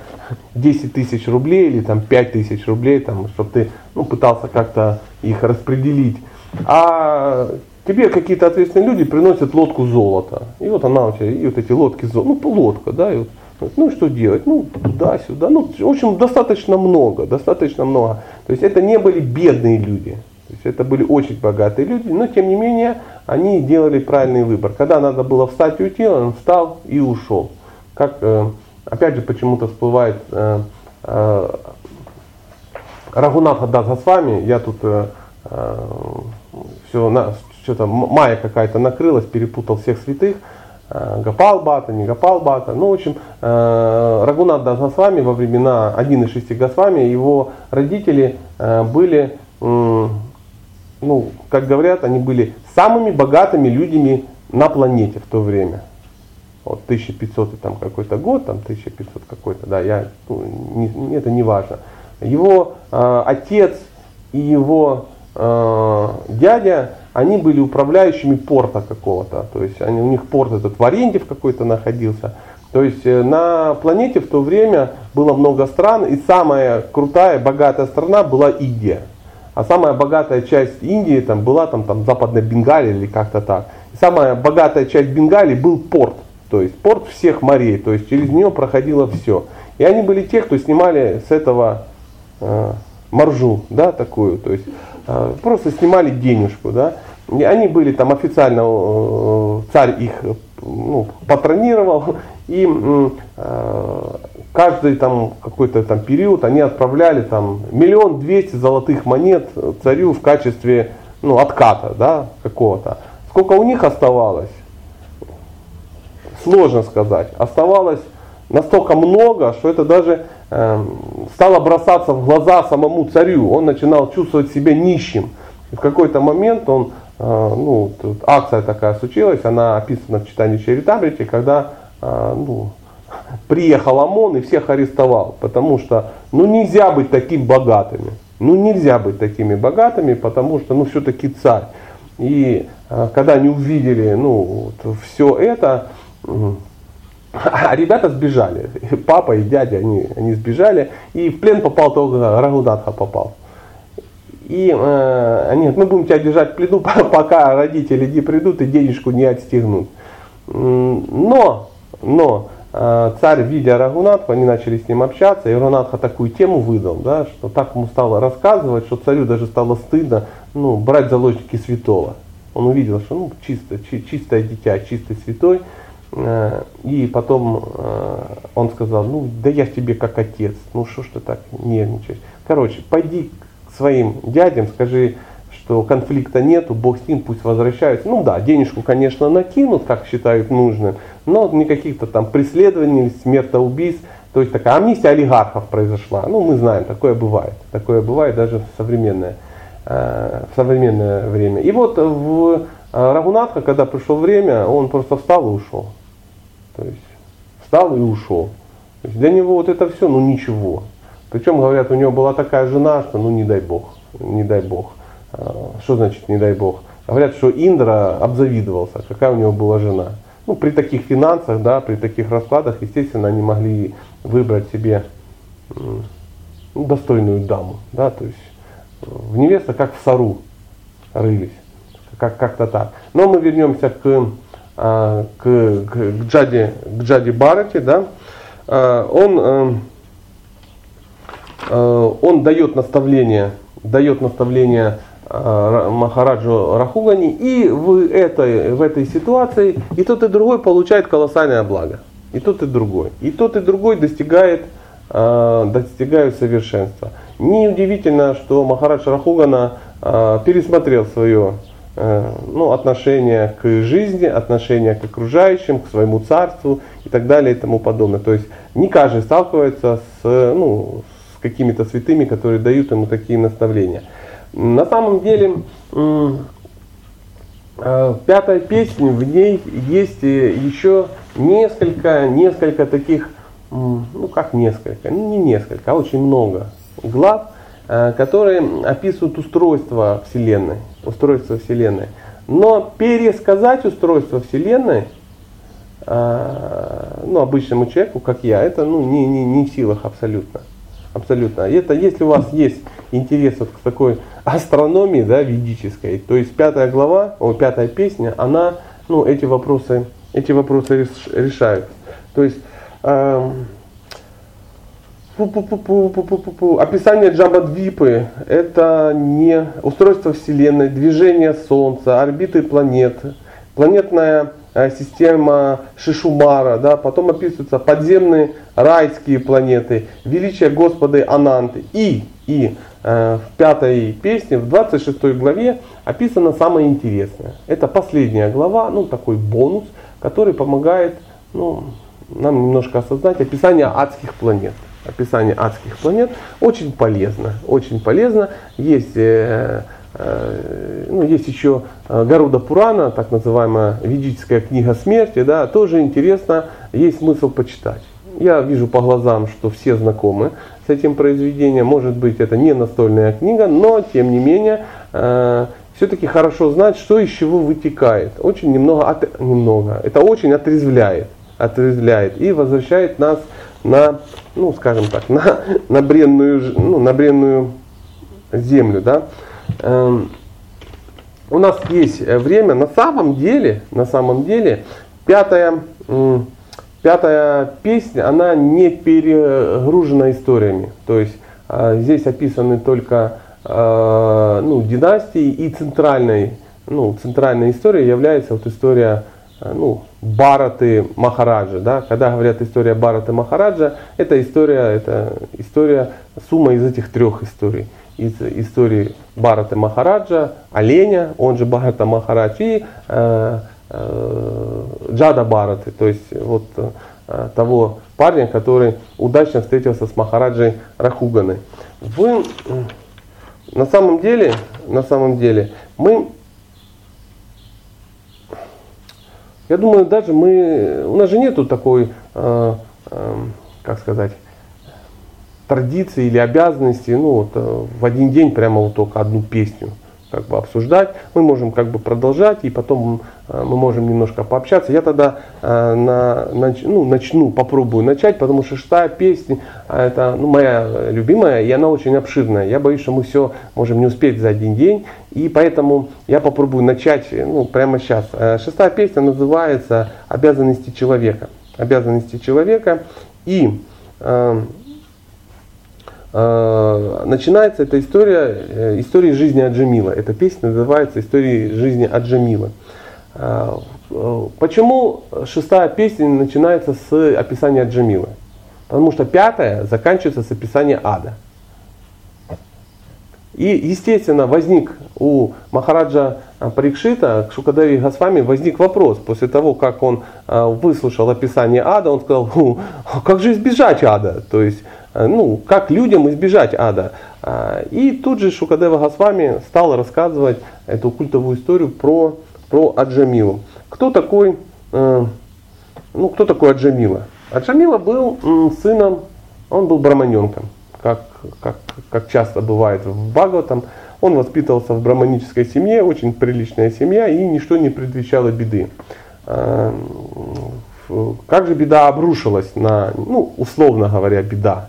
10 тысяч рублей или там 5 тысяч рублей, там, чтобы ты ну, пытался как-то их распределить. А тебе какие-то ответственные люди приносят лодку золота. И вот она у тебя, и вот эти лодки золота, ну, лодка, да, и вот, ну, что делать? Ну, туда-сюда. Ну, в общем, достаточно много, достаточно много. То есть это не были бедные люди. То есть это были очень богатые люди, но тем не менее они делали правильный выбор. Когда надо было встать и уйти, он встал и ушел. Как, э, опять же, почему-то всплывает э, э, Рагунат Хаддат вами, я тут все, на, что-то майя какая-то накрылась, перепутал всех святых. Гапал Бата, не Гапал Бата. Ну, в общем, Рагунат Дасвами во времена 1,6 Госвами, его родители были ну, как говорят, они были самыми богатыми людьми на планете в то время. Вот 1500 там какой-то год, там 1500 какой-то, да, я, ну, не, это не важно. Его э, отец и его э, дядя, они были управляющими порта какого-то. То есть они, у них порт этот в аренде в какой-то находился. То есть э, на планете в то время было много стран, и самая крутая, богатая страна была Индия. А самая богатая часть Индии там, была там, там западная Бенгалия или как-то так. И самая богатая часть Бенгалии был порт. То есть порт всех морей. То есть через нее проходило все. И они были те, кто снимали с этого э, маржу, да, такую. То есть э, просто снимали денежку, да. И они были там официально, э, царь их ну, патронировал. И э, каждый там какой-то там период они отправляли там миллион двести золотых монет царю в качестве ну, отката да, какого-то. Сколько у них оставалось? Сложно сказать. Оставалось настолько много, что это даже э, стало бросаться в глаза самому царю. Он начинал чувствовать себя нищим. И в какой-то момент он, э, ну, тут акция такая случилась, она описана в читании Чаритамрити, когда э, ну, приехал ОМОН и всех арестовал, потому что ну нельзя быть таким богатыми. Ну нельзя быть такими богатыми, потому что ну все-таки царь. И а, когда они увидели ну, вот, все это, а ребята сбежали. Папа и дядя, они, они сбежали. И в плен попал только Рагунатха попал. И э, они говорят, мы будем тебя держать в плену, пока родители не придут и денежку не отстегнут. Но, но Э, царь, видя Рагунатху, они начали с ним общаться, и Рагунатха такую тему выдал, да, что так ему стало рассказывать, что царю даже стало стыдно ну, брать заложники святого. Он увидел, что ну, чисто, чи, чистое дитя, чистый святой, э, и потом э, он сказал, ну да я тебе как отец, ну что ж ты так нервничаешь. Короче, пойди к своим дядям, скажи, что конфликта нету, Бог с ним, пусть возвращаются. Ну да, денежку, конечно, накинут, как считают нужным, но никаких-то там преследований, смертоубийств. То есть такая амнистия олигархов произошла. Ну, мы знаем, такое бывает. Такое бывает даже в современное, э, в современное время. И вот в э, Рагунатха, когда пришло время, он просто встал и ушел. То есть встал и ушел. То есть для него вот это все, ну ничего. Причем, говорят, у него была такая жена, что ну не дай бог, не дай бог. Э, что значит не дай бог? Говорят, что Индра обзавидовался, какая у него была жена. Ну, при таких финансах, да, при таких раскладах, естественно, они могли выбрать себе ну, достойную даму. Да, то есть в невеста как в сару рылись. Как, как-то так. Но мы вернемся к, а, к, к, к Джади, к Джади Барати, да. Он, э, э, он дает наставление, дает наставление Э, Махараджу Рахугани, и в этой, в этой ситуации и тот, и другой получает колоссальное благо. И тот, и другой. И тот, и другой достигает, э, достигают совершенства. Неудивительно, что Махарадж Рахугана э, пересмотрел свое ну, отношение к жизни, отношение к окружающим, к своему царству и так далее и тому подобное. То есть не каждый сталкивается с, ну, с какими-то святыми, которые дают ему такие наставления. На самом деле, э, пятая песня, в ней есть э, еще несколько, несколько таких, ну как несколько, не несколько, а очень много глав, э, которые описывают устройство Вселенной, устройство Вселенной. Но пересказать устройство Вселенной, ну, обычному человеку, как я, это ну, не, не, не в силах абсолютно. Абсолютно. Это если у вас есть интерес вот к такой астрономии да, ведической, то есть пятая глава, о, пятая песня, она ну, эти вопросы, эти вопросы решает. То есть э, описание Джабадвипы – это не устройство Вселенной, движение Солнца, орбиты планет, планетная система Шишумара, да, потом описываются подземные райские планеты, величие Господа Ананты. И, и э, в пятой песне, в 26 главе описано самое интересное. Это последняя глава, ну такой бонус, который помогает ну, нам немножко осознать описание адских планет. Описание адских планет очень полезно, очень полезно. Есть э, Э, ну, есть еще э, Гаруда Пурана, так называемая ведическая книга смерти, да, тоже интересно, есть смысл почитать. Я вижу по глазам, что все знакомы с этим произведением. Может быть, это не настольная книга, но тем не менее, э, все-таки хорошо знать, что из чего вытекает. Очень немного, от, немного. Это очень отрезвляет, отрезвляет и возвращает нас на, ну, скажем так, на, на бренную, ну, на бренную землю, да. Эм, у нас есть э, время, на самом деле, на самом деле, пятая, пятая песня, она не перегружена историями. То есть э, здесь описаны только э, ну, династии и центральной, ну, центральной историей является вот история ну, Бараты Махараджа. Да? Когда говорят история Бараты Махараджа, это история, это история, сумма из этих трех историй из истории Барата Махараджа, оленя, он же Барата Махарадж, э, э, Джада Бараты, то есть вот э, того парня, который удачно встретился с Махараджей Рахуганой. Вы, на самом деле, на самом деле, мы, я думаю, даже мы, у нас же нету такой, э, э, как сказать, традиции или обязанности, ну вот э, в один день прямо вот только одну песню как бы обсуждать. Мы можем как бы продолжать и потом э, мы можем немножко пообщаться. Я тогда э, на, нач, ну, начну, попробую начать, потому что шестая песня это ну, моя любимая и она очень обширная. Я боюсь, что мы все можем не успеть за один день и поэтому я попробую начать ну, прямо сейчас. Шестая песня называется «Обязанности человека». Обязанности человека и начинается эта история, э, история жизни Аджамила. Эта песня называется «История жизни Аджамила». Э, почему шестая песня начинается с описания Аджамила? Потому что пятая заканчивается с описания ада. И, естественно, возник у Махараджа Парикшита к Шукадеви Госвами возник вопрос. После того, как он а, выслушал описание ада, он сказал, «Ху, как же избежать ада? То есть, а, ну, как людям избежать ада? А, И тут же Шукадева Госвами стал рассказывать эту культовую историю про, про Аджамилу. Кто такой, э, ну, кто такой Аджамила? Аджамила был сыном, он был браманенком, как, как, как часто бывает в Бхагаватам. Он воспитывался в браманической семье, очень приличная семья, и ничто не предвещало беды. А, Как же беда обрушилась на, ну, условно говоря, беда.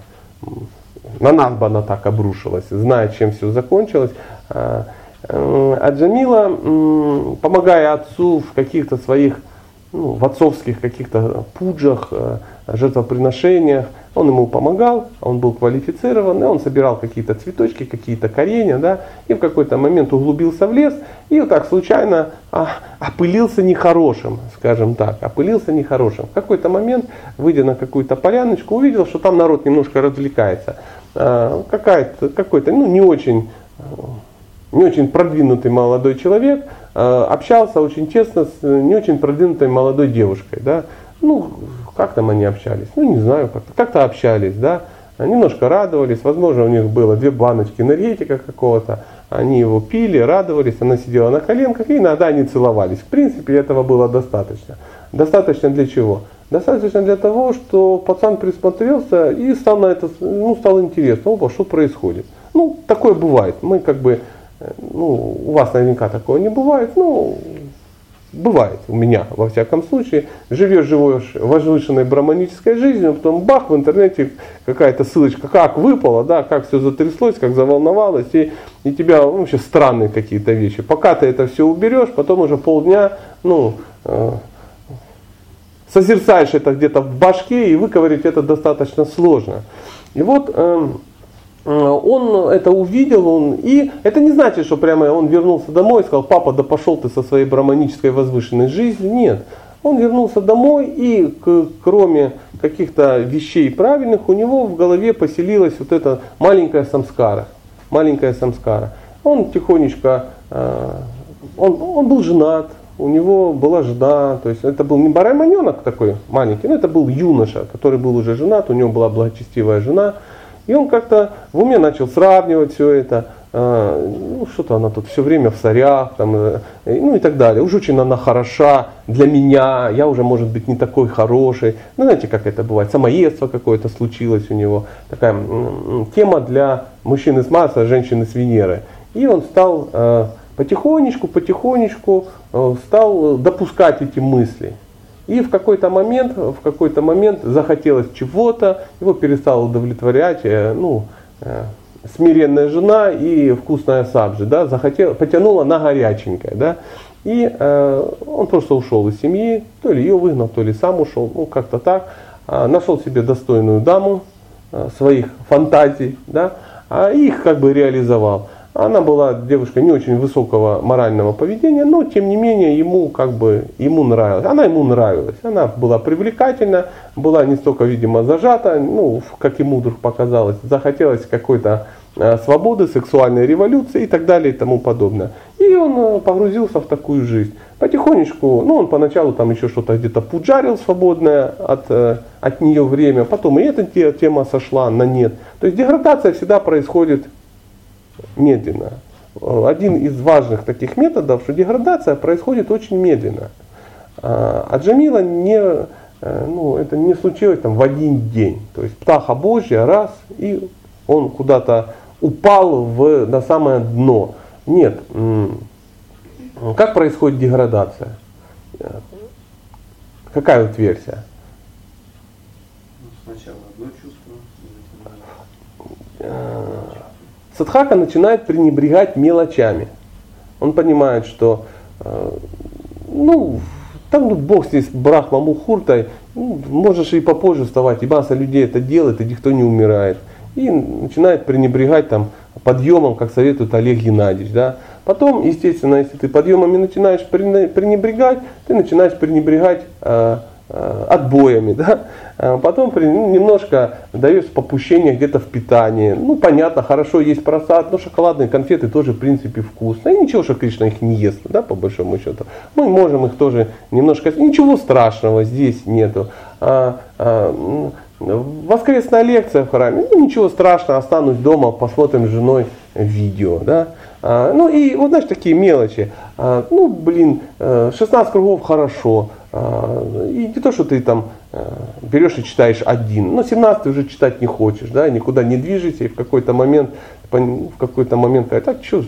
На нас бы она так обрушилась, зная, чем все закончилось. А, э, А Джамила, помогая отцу в каких-то своих, ну, в отцовских каких-то пуджах, э, жертвоприношениях, он ему помогал, он был квалифицирован, и он собирал какие-то цветочки, какие-то коренья, да, и в какой-то момент углубился в лес, и вот так случайно а, опылился нехорошим, скажем так, опылился нехорошим. В какой-то момент, выйдя на какую-то поляночку, увидел, что там народ немножко развлекается. А, какая-то, какой-то, ну, не очень не очень продвинутый молодой человек э, общался очень тесно с не очень продвинутой молодой девушкой, да. Ну, как там они общались? Ну, не знаю, как-то, как-то общались, да. Немножко радовались, возможно, у них было две баночки энергетика какого-то, они его пили, радовались, она сидела на коленках, и иногда они целовались. В принципе, этого было достаточно. Достаточно для чего? Достаточно для того, что пацан присмотрелся и стал на это, ну, стало интересно, оба, что происходит. Ну, такое бывает. Мы как бы, э, ну, у вас наверняка такого не бывает, ну, бывает у меня, во всяком случае. Живешь, живешь возвышенной браманической жизнью, потом бах, в интернете какая-то ссылочка, как выпало, да, как все затряслось, как заволновалось, и, и тебя ну, вообще странные какие-то вещи. Пока ты это все уберешь, потом уже полдня, ну, э, созерцаешь это где-то в башке, и выковырить это достаточно сложно. И вот э, он это увидел, он, и это не значит, что прямо он вернулся домой и сказал, папа, да пошел ты со своей браманической возвышенной жизнью. Нет. Он вернулся домой и к- кроме каких-то вещей правильных, у него в голове поселилась вот эта маленькая самскара. Маленькая самскара. Он тихонечко, э, он, он был женат, у него была жена, то есть это был не барайманенок такой маленький, но это был юноша, который был уже женат, у него была благочестивая жена. И он как-то в уме начал сравнивать все это, а, ну что-то она тут все время в сарях, там, э, ну и так далее. Уж очень она хороша для меня, я уже может быть не такой хороший. Ну знаете, как это бывает, самоедство какое-то случилось у него. Такая тема для мужчины с Марса, женщины с Венеры. И он стал э, потихонечку, потихонечку э, стал допускать эти мысли. И в какой-то момент, в какой-то момент захотелось чего-то, его перестало удовлетворять, э, ну, э, смиренная жена и вкусная сабжи, да, захотел, потянула на горяченькое, да, и э, он просто ушел из семьи, то ли ее выгнал, то ли сам ушел, ну как-то так, А, нашел себе достойную даму э, своих фантазий, да, а их как бы реализовал. Она была девушка не очень высокого морального поведения, но тем не менее ему как бы ему нравилась. Она ему нравилась. Она была привлекательна, была не столько, видимо, зажата, ну, как ему вдруг показалось, захотелось какой-то э, свободы, сексуальной революции и так далее и тому подобное. И он э, погрузился в такую жизнь. Потихонечку, ну он поначалу там еще что-то где-то пуджарил свободное от, э, от нее время, потом и эта те- тема сошла на нет. То есть деградация всегда происходит медленно. Один из важных таких методов, что деградация происходит очень медленно. А а Джамила не, э, ну, это не случилось там в один день. То есть птаха Божья раз, и он куда-то упал в, на самое дно. Нет. Как происходит деградация? Какая вот версия? Ну, сначала одно чувство, Садхака начинает пренебрегать мелочами. Он понимает, что э, ну, там ну, Бог здесь Брахма Мухуртой, ну, можешь и попозже вставать, и масса людей это делает, и никто не умирает. И начинает пренебрегать там подъемом, как советует Олег Геннадьевич. Да? Потом, естественно, если ты подъемами начинаешь прене- пренебрегать, ты начинаешь пренебрегать э, отбоями, да, а потом ну, немножко даешь попущение где-то в питании. Ну, понятно, хорошо есть просад, но шоколадные конфеты тоже, в принципе, вкусные. И ничего, что Кришна их не ест, да, по большому счету. Мы можем их тоже немножко... Ничего страшного здесь нету. А, а, воскресная лекция в храме, ну, ничего страшного, останусь дома, посмотрим с женой видео, да. А, ну и вот знаешь, такие мелочи. А, ну, блин, 16 э, кругов хорошо. А, и не то, что ты там э, берешь и читаешь один, но 17 уже читать не хочешь, да, никуда не движешься, и в какой-то момент, в какой-то момент, так, что,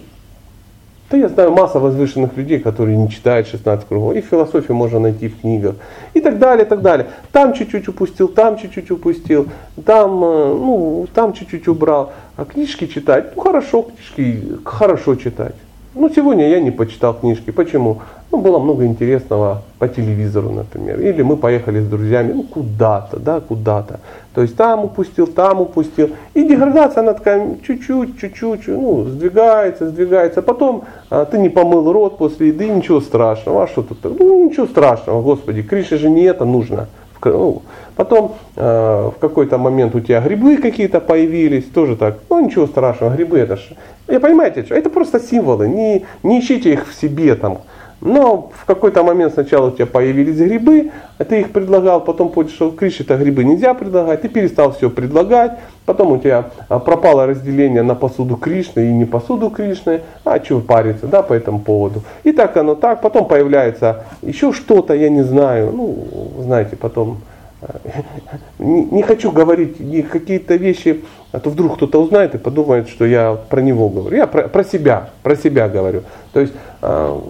да я знаю масса возвышенных людей, которые не читают 16 кругов. И философию можно найти в книгах. И так далее, и так далее. Там чуть-чуть упустил, там чуть-чуть упустил, там, э, ну, там чуть-чуть убрал. А книжки читать, ну хорошо, книжки хорошо читать. Ну, сегодня я не почитал книжки. Почему? Ну, было много интересного по телевизору, например. Или мы поехали с друзьями, ну, куда-то, да, куда-то. То есть там упустил, там упустил. И деградация, она такая чуть-чуть, чуть-чуть, ну, сдвигается, сдвигается. Потом а, ты не помыл рот после еды, ничего страшного. А что тут? Ну, ничего страшного, господи. Крыше же не это нужно. Ну, потом э, в какой-то момент у тебя грибы какие-то появились, тоже так, ну ничего страшного, грибы это же, я понимаете, это просто символы, не, не ищите их в себе там, но в какой-то момент сначала у тебя появились грибы, а ты их предлагал, потом понял, что Кришне-то грибы нельзя предлагать, ты перестал все предлагать, потом у тебя а, пропало разделение на посуду Кришны и не посуду Кришны, а что париться, да, по этому поводу. И так оно так, потом появляется еще что-то, я не знаю, ну, знаете, потом а, не, не хочу говорить какие-то вещи, а то вдруг кто-то узнает и подумает, что я про него говорю. Я про, про себя, про себя говорю. То есть а,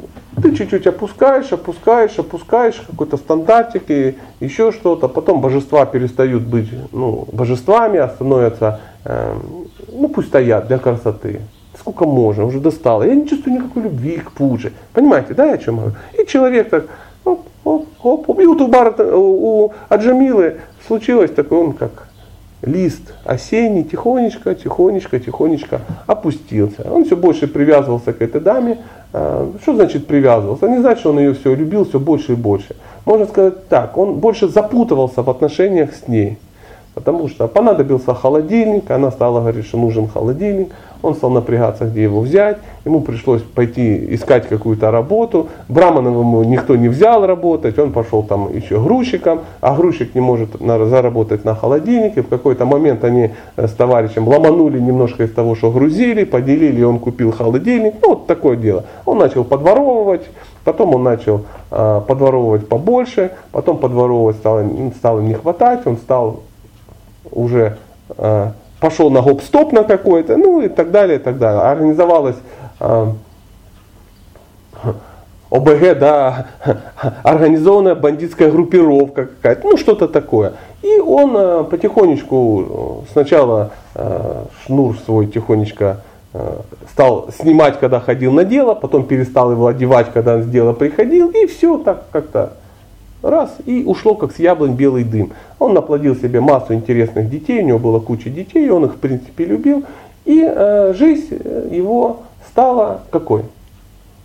ты чуть-чуть опускаешь, опускаешь, опускаешь какой-то стандартик и еще что-то. Потом божества перестают быть ну, божествами, а становятся, э, ну пусть стоят для красоты. Сколько можно, уже достало. Я не чувствую никакой любви к пуже. Понимаете, да, о чем говорю? И человек так, оп, оп, оп, И вот у, Бар, у Аджамилы случилось такое, он как лист осенний тихонечко, тихонечко, тихонечко опустился. Он все больше привязывался к этой даме, Э, что значит привязывался? Не значит, что он ее все любил все больше и больше. Можно сказать так, он больше запутывался в отношениях с ней. Потому что понадобился холодильник, она стала говорить, что нужен холодильник. Он стал напрягаться, где его взять. Ему пришлось пойти искать какую-то работу. Браманов ему никто не взял работать. Он пошел там еще грузчиком. А грузчик не может заработать на холодильнике. В какой-то момент они э, с товарищем ломанули немножко из того, что грузили, поделили, он купил холодильник. Ну, вот такое дело. Он начал подворовывать. Потом он начал э, подворовывать побольше. Потом подворовывать стало, стало не хватать. Он стал уже э, пошел на гоп-стоп на какой-то, ну и так далее, и так далее. Организовалась э, ОБГ, да, организованная бандитская группировка какая-то, ну что-то такое. И он э, потихонечку, сначала э, шнур свой тихонечко стал снимать, когда ходил на дело, потом перестал его одевать, когда с дела приходил, и все так как-то Раз, и ушло как с яблонь белый дым. Он наплодил себе массу интересных детей, у него было куча детей, он их в принципе любил. И э, жизнь его стала какой?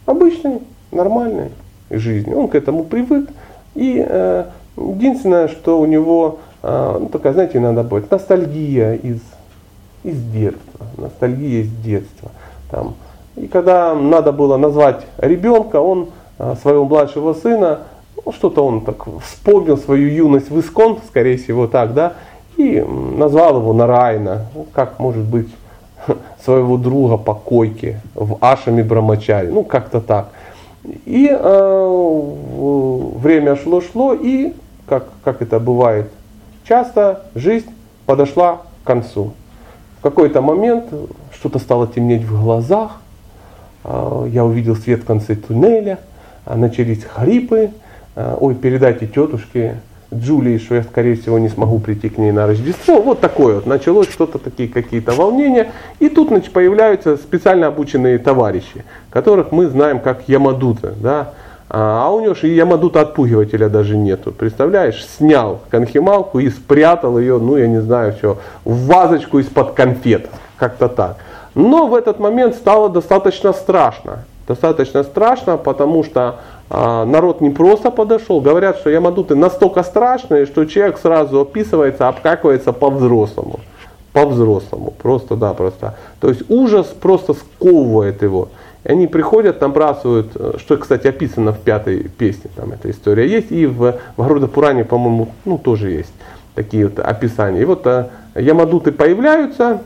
Обычной, нормальной жизнью. Он к этому привык. И э, единственное, что у него, э, ну, такая, знаете, надо будет, ностальгия из, из детства. Ностальгия из детства. Там. И когда надо было назвать ребенка, он э, своего младшего сына ну, что-то он так вспомнил свою юность в Искон, скорее всего так, да, и назвал его Нарайна, ну, как может быть своего друга по койке в Ашами Брамачаре, ну как-то так. И э, время шло-шло, и, как, как это бывает часто, жизнь подошла к концу. В какой-то момент что-то стало темнеть в глазах, э, я увидел свет в конце туннеля, начались хрипы, Э, ой, передайте тетушке Джулии, что я, скорее всего, не смогу прийти к ней на Рождество. Вот такое вот. Началось что-то, такие какие-то волнения. И тут значит, появляются специально обученные товарищи, которых мы знаем как Ямадута. Да? А, а у него же и Ямадута отпугивателя даже нету. Представляешь, снял конхималку и спрятал ее, ну я не знаю, что, в вазочку из-под конфет. Как-то так. Но в этот момент стало достаточно страшно. Достаточно страшно, потому что народ не просто подошел, говорят, что ямадуты настолько страшные, что человек сразу описывается, обкакивается по-взрослому. По-взрослому, просто, да, просто. То есть ужас просто сковывает его. И они приходят, набрасывают, э, что, кстати, описано в пятой песне, там эта история есть, и в Вагруда Пуране, по-моему, ну, тоже есть такие вот описания. И вот а, ямадуты появляются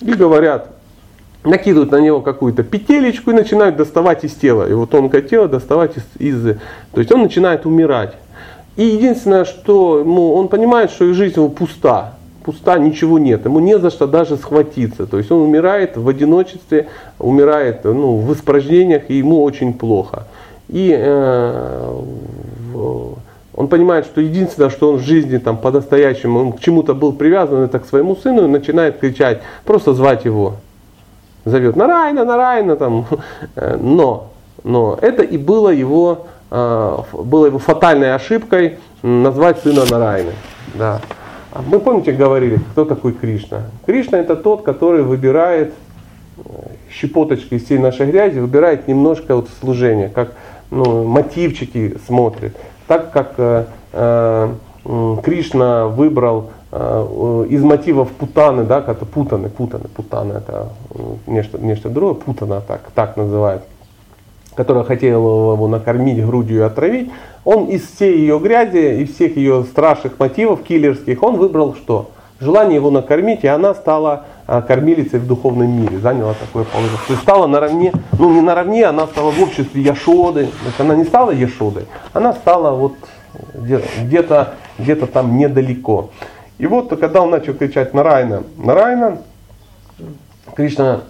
и говорят, накидывают на него какую-то петелечку и начинают доставать из тела, его тонкое тело доставать из, из... То есть он начинает умирать. И единственное, что ему, он понимает, что их жизнь его пуста, пуста, ничего нет, ему не за что даже схватиться. То есть он умирает в одиночестве, умирает ну, в испражнениях, и ему очень плохо. И э, он понимает, что единственное, что он в жизни там по-настоящему, он к чему-то был привязан, это к своему сыну, и начинает кричать, просто звать его. Зовет Нарайна, Нарайна, там. Но, но это и было его, э, было его фатальной ошибкой назвать сына Нарайны. Да. Мы помните говорили, кто такой Кришна? Кришна это тот, который выбирает э, щепоточки из всей нашей грязи, выбирает немножко вот служения, как ну, мотивчики смотрит. Так как э, э, Кришна выбрал э, из мотивов путаны, да, это путаны, путаны, путаны, это нечто, нечто другое, путана так, так называют, которая хотела его накормить грудью и отравить, он из всей ее грязи, из всех ее страшных мотивов киллерских, он выбрал что? Желание его накормить, и она стала а, кормилицей в духовном мире, заняла такое положение. То есть стала наравне, ну не наравне, она стала в обществе Яшоды. То есть она не стала Яшодой, она стала вот где-то где там недалеко. И вот когда он начал кричать Нарайна, Нарайна, Кришна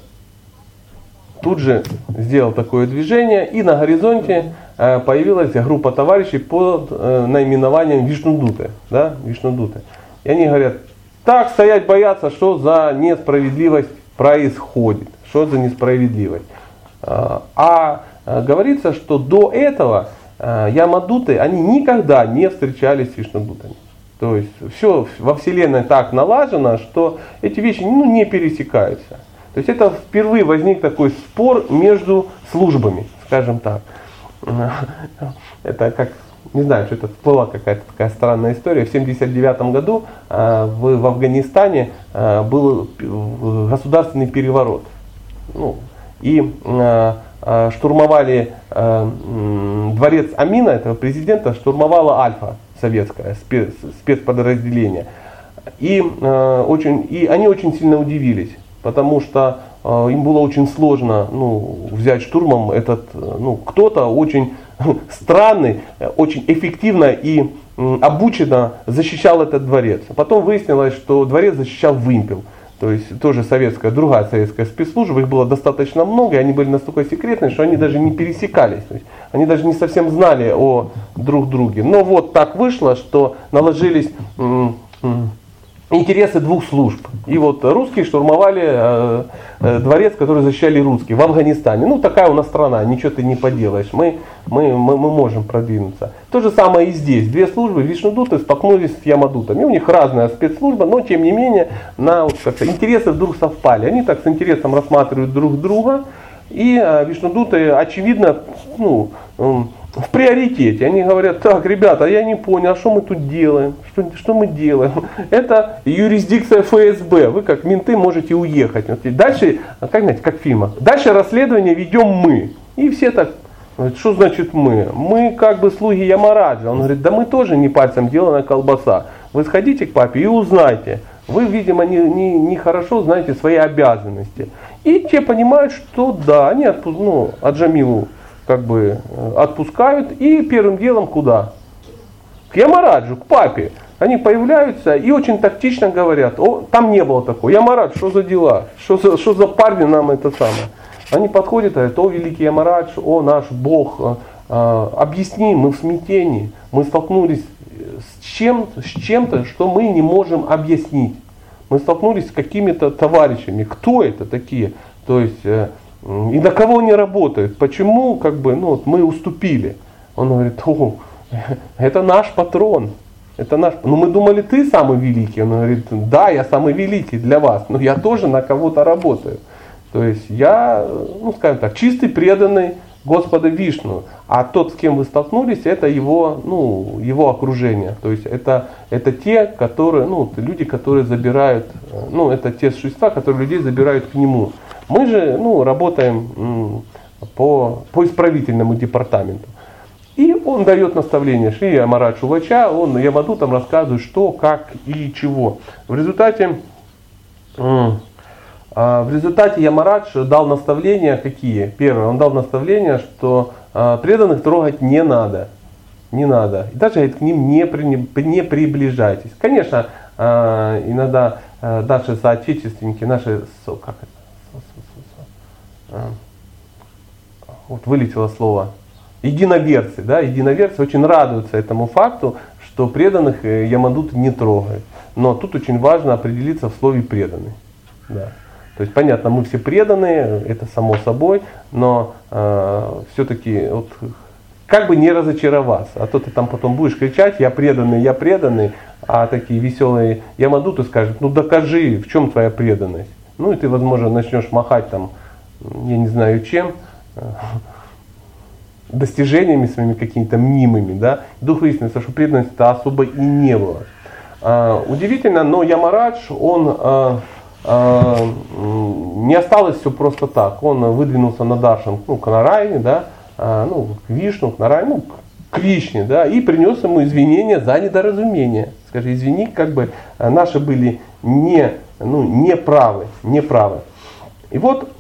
тут же сделал такое движение, и на горизонте э, появилась группа товарищей под э, наименованием Вишнудуты. Да? Вишнудуты. И они говорят, так стоять бояться, что за несправедливость происходит, что за несправедливость. А, а э, говорится, что до этого Ямадуты, они никогда не встречались с Вишнудутами. То есть все во Вселенной так налажено, что эти вещи ну, не пересекаются. То есть это впервые возник такой спор между службами, скажем так. Это как, не знаю, что это была какая-то такая странная история. В 1979 году э, в, Афганистане э, был государственный переворот. Ну, и э, штурмовали дворец Амина, этого президента, штурмовала Альфа советское спец, спецподразделение. И, очень, и они очень сильно удивились потому что э, им было очень сложно ну, взять штурмом этот, э, ну, кто-то очень странный, очень эффективно и обученно защищал этот дворец. Потом выяснилось, что дворец защищал вымпел. То есть тоже советская, другая советская спецслужба, их было достаточно много, и они были настолько секретные, что они даже не пересекались. То есть они даже не совсем знали о друг друге. Но вот так вышло, что наложились интересы двух служб. И вот русские штурмовали э, э, дворец, который защищали русские в Афганистане. Ну, такая у нас страна, ничего ты не поделаешь. Мы, мы, мы, мы можем продвинуться. То же самое и здесь. Две службы, Вишнудуты, столкнулись с Ямадутами. У них разная спецслужба, но тем не менее на, вот, как интересы вдруг совпали. Они так с интересом рассматривают друг друга. И э, Вишнудуты, очевидно, ну, в приоритете. Они говорят, так, ребята, я не понял, а что мы тут делаем? Что, что мы делаем? Это юрисдикция ФСБ. Вы как менты можете уехать. Дальше, как знаете, как в фильмах. Дальше расследование ведем мы. И все так, что значит мы? Мы как бы слуги Ямараджа. Он говорит, да мы тоже не пальцем делана колбаса. Вы сходите к папе и узнайте. Вы, видимо, не, не, не хорошо знаете свои обязанности. И те понимают, что да, они отпу- ну, Аджамилу как бы э, отпускают и первым делом куда? К Ямараджу, к папе. Они появляются и очень тактично говорят, о, там не было такого. Ямарадж, что за дела? Что за, что за парни нам это самое? Они подходят и говорят, о, великий Ямарадж, о, наш Бог, э, э, объясни, мы в смятении, мы столкнулись с, чем, с чем-то, что мы не можем объяснить. Мы столкнулись с какими-то товарищами. Кто это такие? То есть и на кого они работают? Почему как бы, ну, вот мы уступили? Он говорит, о, это наш патрон. Это наш. Ну мы думали, ты самый великий. Он говорит, да, я самый великий для вас, но я тоже на кого-то работаю. То есть я, ну скажем так, чистый преданный Господа Вишну, а тот, с кем вы столкнулись, это его, ну, его окружение. То есть это, это те, которые, ну, люди, которые забирают, э, ну, это те существа, которые людей забирают к нему. Мы же, ну, работаем по, по исправительному департаменту. И он дает наставление Шри Амарат Шувача, он Ямаду там рассказывает, что, как и чего. В результате а, в результате Ямарадж дал наставления какие? Первое, он дал наставления, что а, преданных трогать не надо. Не надо. И даже говорит, к ним не, при, не приближайтесь. Конечно, а, иногда наши соотечественники, наши, как это, вот вылетело слово, единоверцы, да, единоверцы очень радуются этому факту, что преданных э, Ямадут не трогает. Но тут очень важно определиться в слове преданный. Да. То есть понятно, мы все преданные, это само собой, но э, все-таки вот, как бы не разочароваться, а то ты там потом будешь кричать, я преданный, я преданный, а такие веселые Ямадуты скажут, ну докажи, в чем твоя преданность. Ну и ты, возможно, начнешь махать там, я не знаю чем, э, достижениями своими какими-то мнимыми, да, вдруг выяснится, что преданности-то особо и не было. А, удивительно, но Ямарадж, он а, а, не осталось все просто так. Он выдвинулся на Даршан, ну, к Нарайне, да, а, ну, к Вишну, к Нарайне, ну, к Вишне, да, и принес ему извинения за недоразумение. Скажи, извини, как бы наши были не, ну, не правы, не правы. И вот,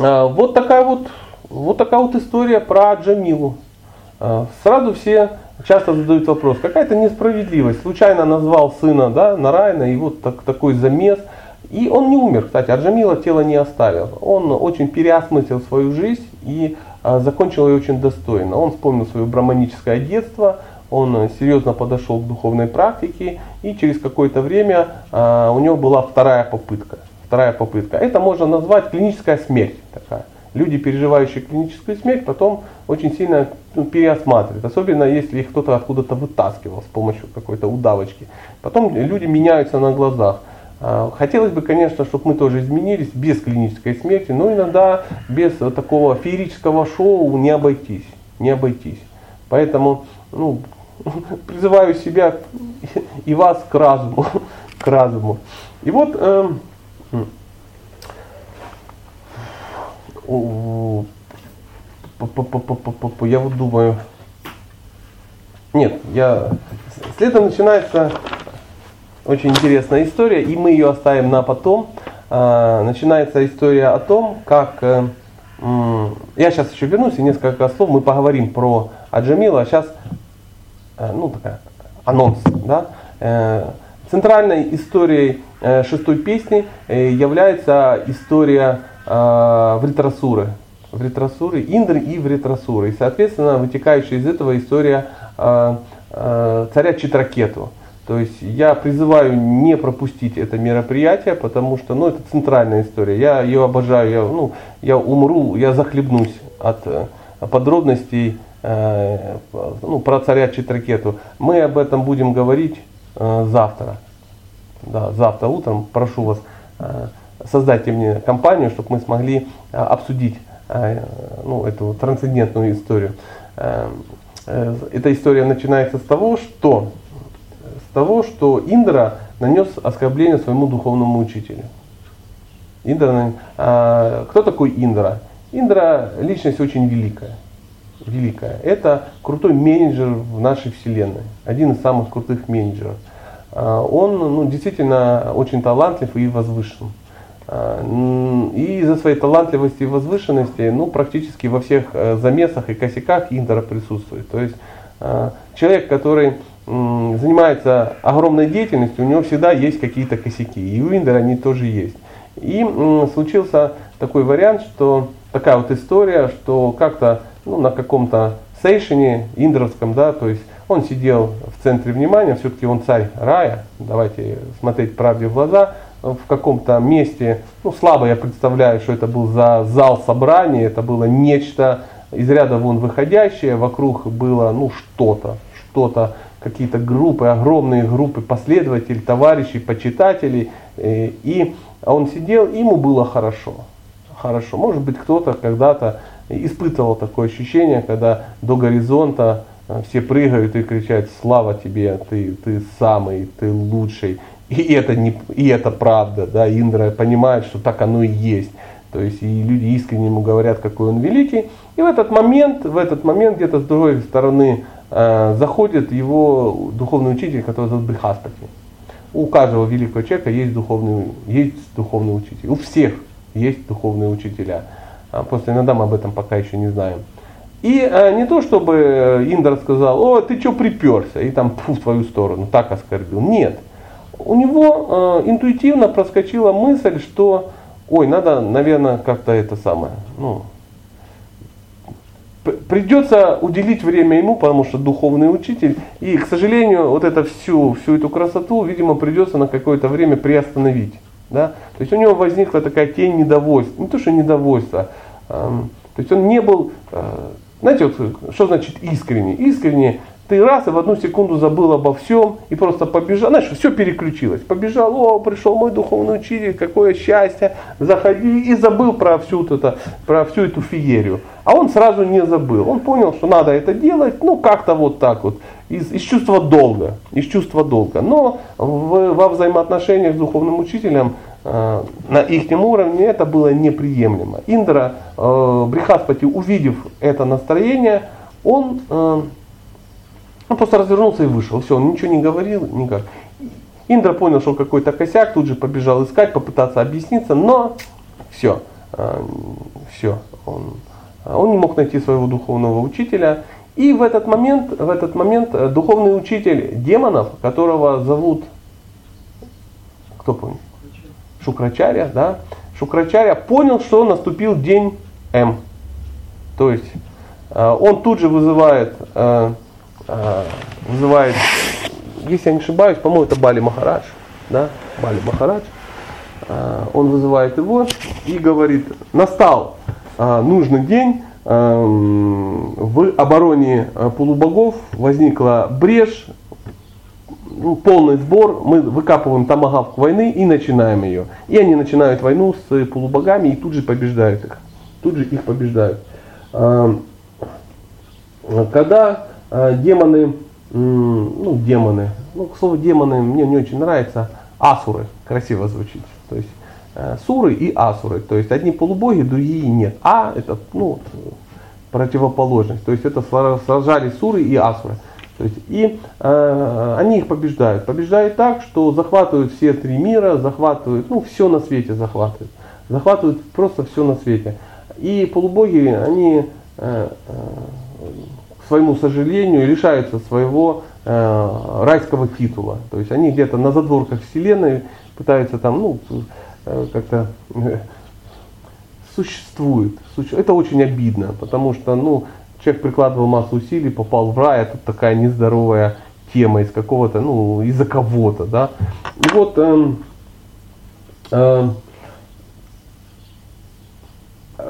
вот такая вот, вот такая вот история про Джамилу. Сразу все часто задают вопрос, какая-то несправедливость. Случайно назвал сына да, Нарайна, и вот так, такой замес – и он не умер, кстати, Арджамила тело не оставил. Он очень переосмыслил свою жизнь и а, закончил ее очень достойно. Он вспомнил свое браманическое детство, он серьезно подошел к духовной практике, и через какое-то время а, у него была вторая попытка. Вторая попытка. Это можно назвать клиническая смерть такая. Люди, переживающие клиническую смерть, потом очень сильно ну, переосматривают. Особенно если их кто-то откуда-то вытаскивал с помощью какой-то удавочки. Потом люди меняются на глазах. А, хотелось бы, конечно, чтобы мы тоже изменились без клинической смерти, но иногда без такого феерического шоу не обойтись. Не обойтись. Поэтому ну, призываю себя и вас к разуму. К разуму. И вот э, я вот думаю, нет, я следом начинается очень интересная история, и мы ее оставим на потом. А, начинается история о том, как... Э, я сейчас еще вернусь и несколько слов мы поговорим про Аджамила. Сейчас, э, ну, такая анонс, да. Э, центральной историей шестой песни является история Вритрасуры. Вритрасуры, Индры и Вритрасуры. И, соответственно, вытекающая из этого история царя Читракету. То есть я призываю не пропустить это мероприятие, потому что ну, это центральная история. Я ее обожаю, я, ну, я умру, я захлебнусь от э, подробностей э, ну, про царя Читракету. Мы об этом будем говорить э, завтра. Да, завтра утром прошу вас, э, создайте мне компанию, чтобы мы смогли э, обсудить э, ну, эту трансцендентную историю. Э, э, эта история начинается с того, что того, что Индра нанес оскорбление своему духовному учителю. Индра, кто такой Индра? Индра личность очень великая. Великая. Это крутой менеджер в нашей вселенной. Один из самых крутых менеджеров. А, он ну, действительно очень талантлив и возвышен. А, и из-за своей талантливости и возвышенности ну, практически во всех э, замесах и косяках Индра присутствует. То есть а, человек, который занимается огромной деятельностью, у него всегда есть какие-то косяки. И у Индера они тоже есть. И случился такой вариант, что такая вот история, что как-то ну, на каком-то сейшене индровском, да, то есть он сидел в центре внимания, все-таки он царь рая, давайте смотреть правде в глаза, в каком-то месте, ну слабо я представляю, что это был за зал собрания, это было нечто из ряда вон выходящее, вокруг было ну что-то, что-то какие-то группы, огромные группы последователей, товарищей, почитателей. Э, и он сидел, ему было хорошо. Хорошо. Может быть, кто-то когда-то испытывал такое ощущение, когда до горизонта э, все прыгают и кричат «Слава тебе, ты, ты самый, ты лучший». И это, не, и это правда, да, Индра понимает, что так оно и есть. То есть и люди искренне ему говорят, какой он великий. И в этот момент, в этот момент где-то с другой стороны э, заходит его духовный учитель, который зовут Брихаспати. У каждого великого человека есть духовный, есть духовный учитель. У всех есть духовные учителя. А просто иногда мы об этом пока еще не знаем. И э, не то, чтобы Индра сказал, о, ты что приперся, и там фу, в твою сторону, так оскорбил. Нет. У него э, интуитивно проскочила мысль, что, ой, надо, наверное, как-то это самое, ну, придется уделить время ему, потому что духовный учитель. И, к сожалению, вот это всю, всю эту красоту, видимо, придется на какое-то время приостановить. Да? То есть у него возникла такая тень недовольства. Не то, что недовольство. То есть он не был, э, знаете, вот, что значит искренне? Искренне ты раз и в одну секунду забыл обо всем и просто побежал. Знаешь, все переключилось. Побежал, о, пришел мой духовный учитель, какое счастье, заходи и забыл про всю, это, про всю эту феерию. А он сразу не забыл. Он понял, что надо это делать, ну как-то вот так вот, из, из чувства долга. Из чувства долга. Но в, во взаимоотношениях с духовным учителем э, на их уровне это было неприемлемо. Индра, э, Брихаспати, увидев это настроение, он э, он просто развернулся и вышел. Все, он ничего не говорил, никак. Индра понял, что какой-то косяк, тут же побежал искать, попытаться объясниться, но все, а, все, он, он не мог найти своего духовного учителя. И в этот момент, в этот момент э, духовный учитель демонов, которого зовут, кто помнит? Шукрачаря, да? Шукрачаря понял, что наступил день М. То есть э, он тут же вызывает Э, вызывает, если я не ошибаюсь, по-моему, это Бали Махарадж, да, Бали Махарадж, э, он вызывает его и говорит, настал э, нужный день, в обороне полубогов возникла брешь, ну, полный сбор, мы выкапываем томагавк войны и начинаем ее. И они начинают войну с полубогами и тут же побеждают их. Тут же их побеждают. Когда Э, демоны, ну демоны, ну к слову демоны мне не очень нравится, асуры, красиво звучит. То есть э, суры и асуры, то есть одни полубоги, другие нет. А это ну, противоположность, то есть это сражались суры и асуры. То есть, и э, они их побеждают. Побеждают так, что захватывают все три мира, захватывают, ну, все на свете захватывают. Захватывают просто все на свете. И полубоги, они э, э, своему сожалению, лишаются своего э, райского титула. То есть они где-то на задворках Вселенной пытаются там, ну, э, как-то э, существуют. Это очень обидно, потому что, ну, человек прикладывал массу усилий, попал в рай, а тут такая нездоровая тема из какого-то, ну, из-за кого-то, да. И вот э, э,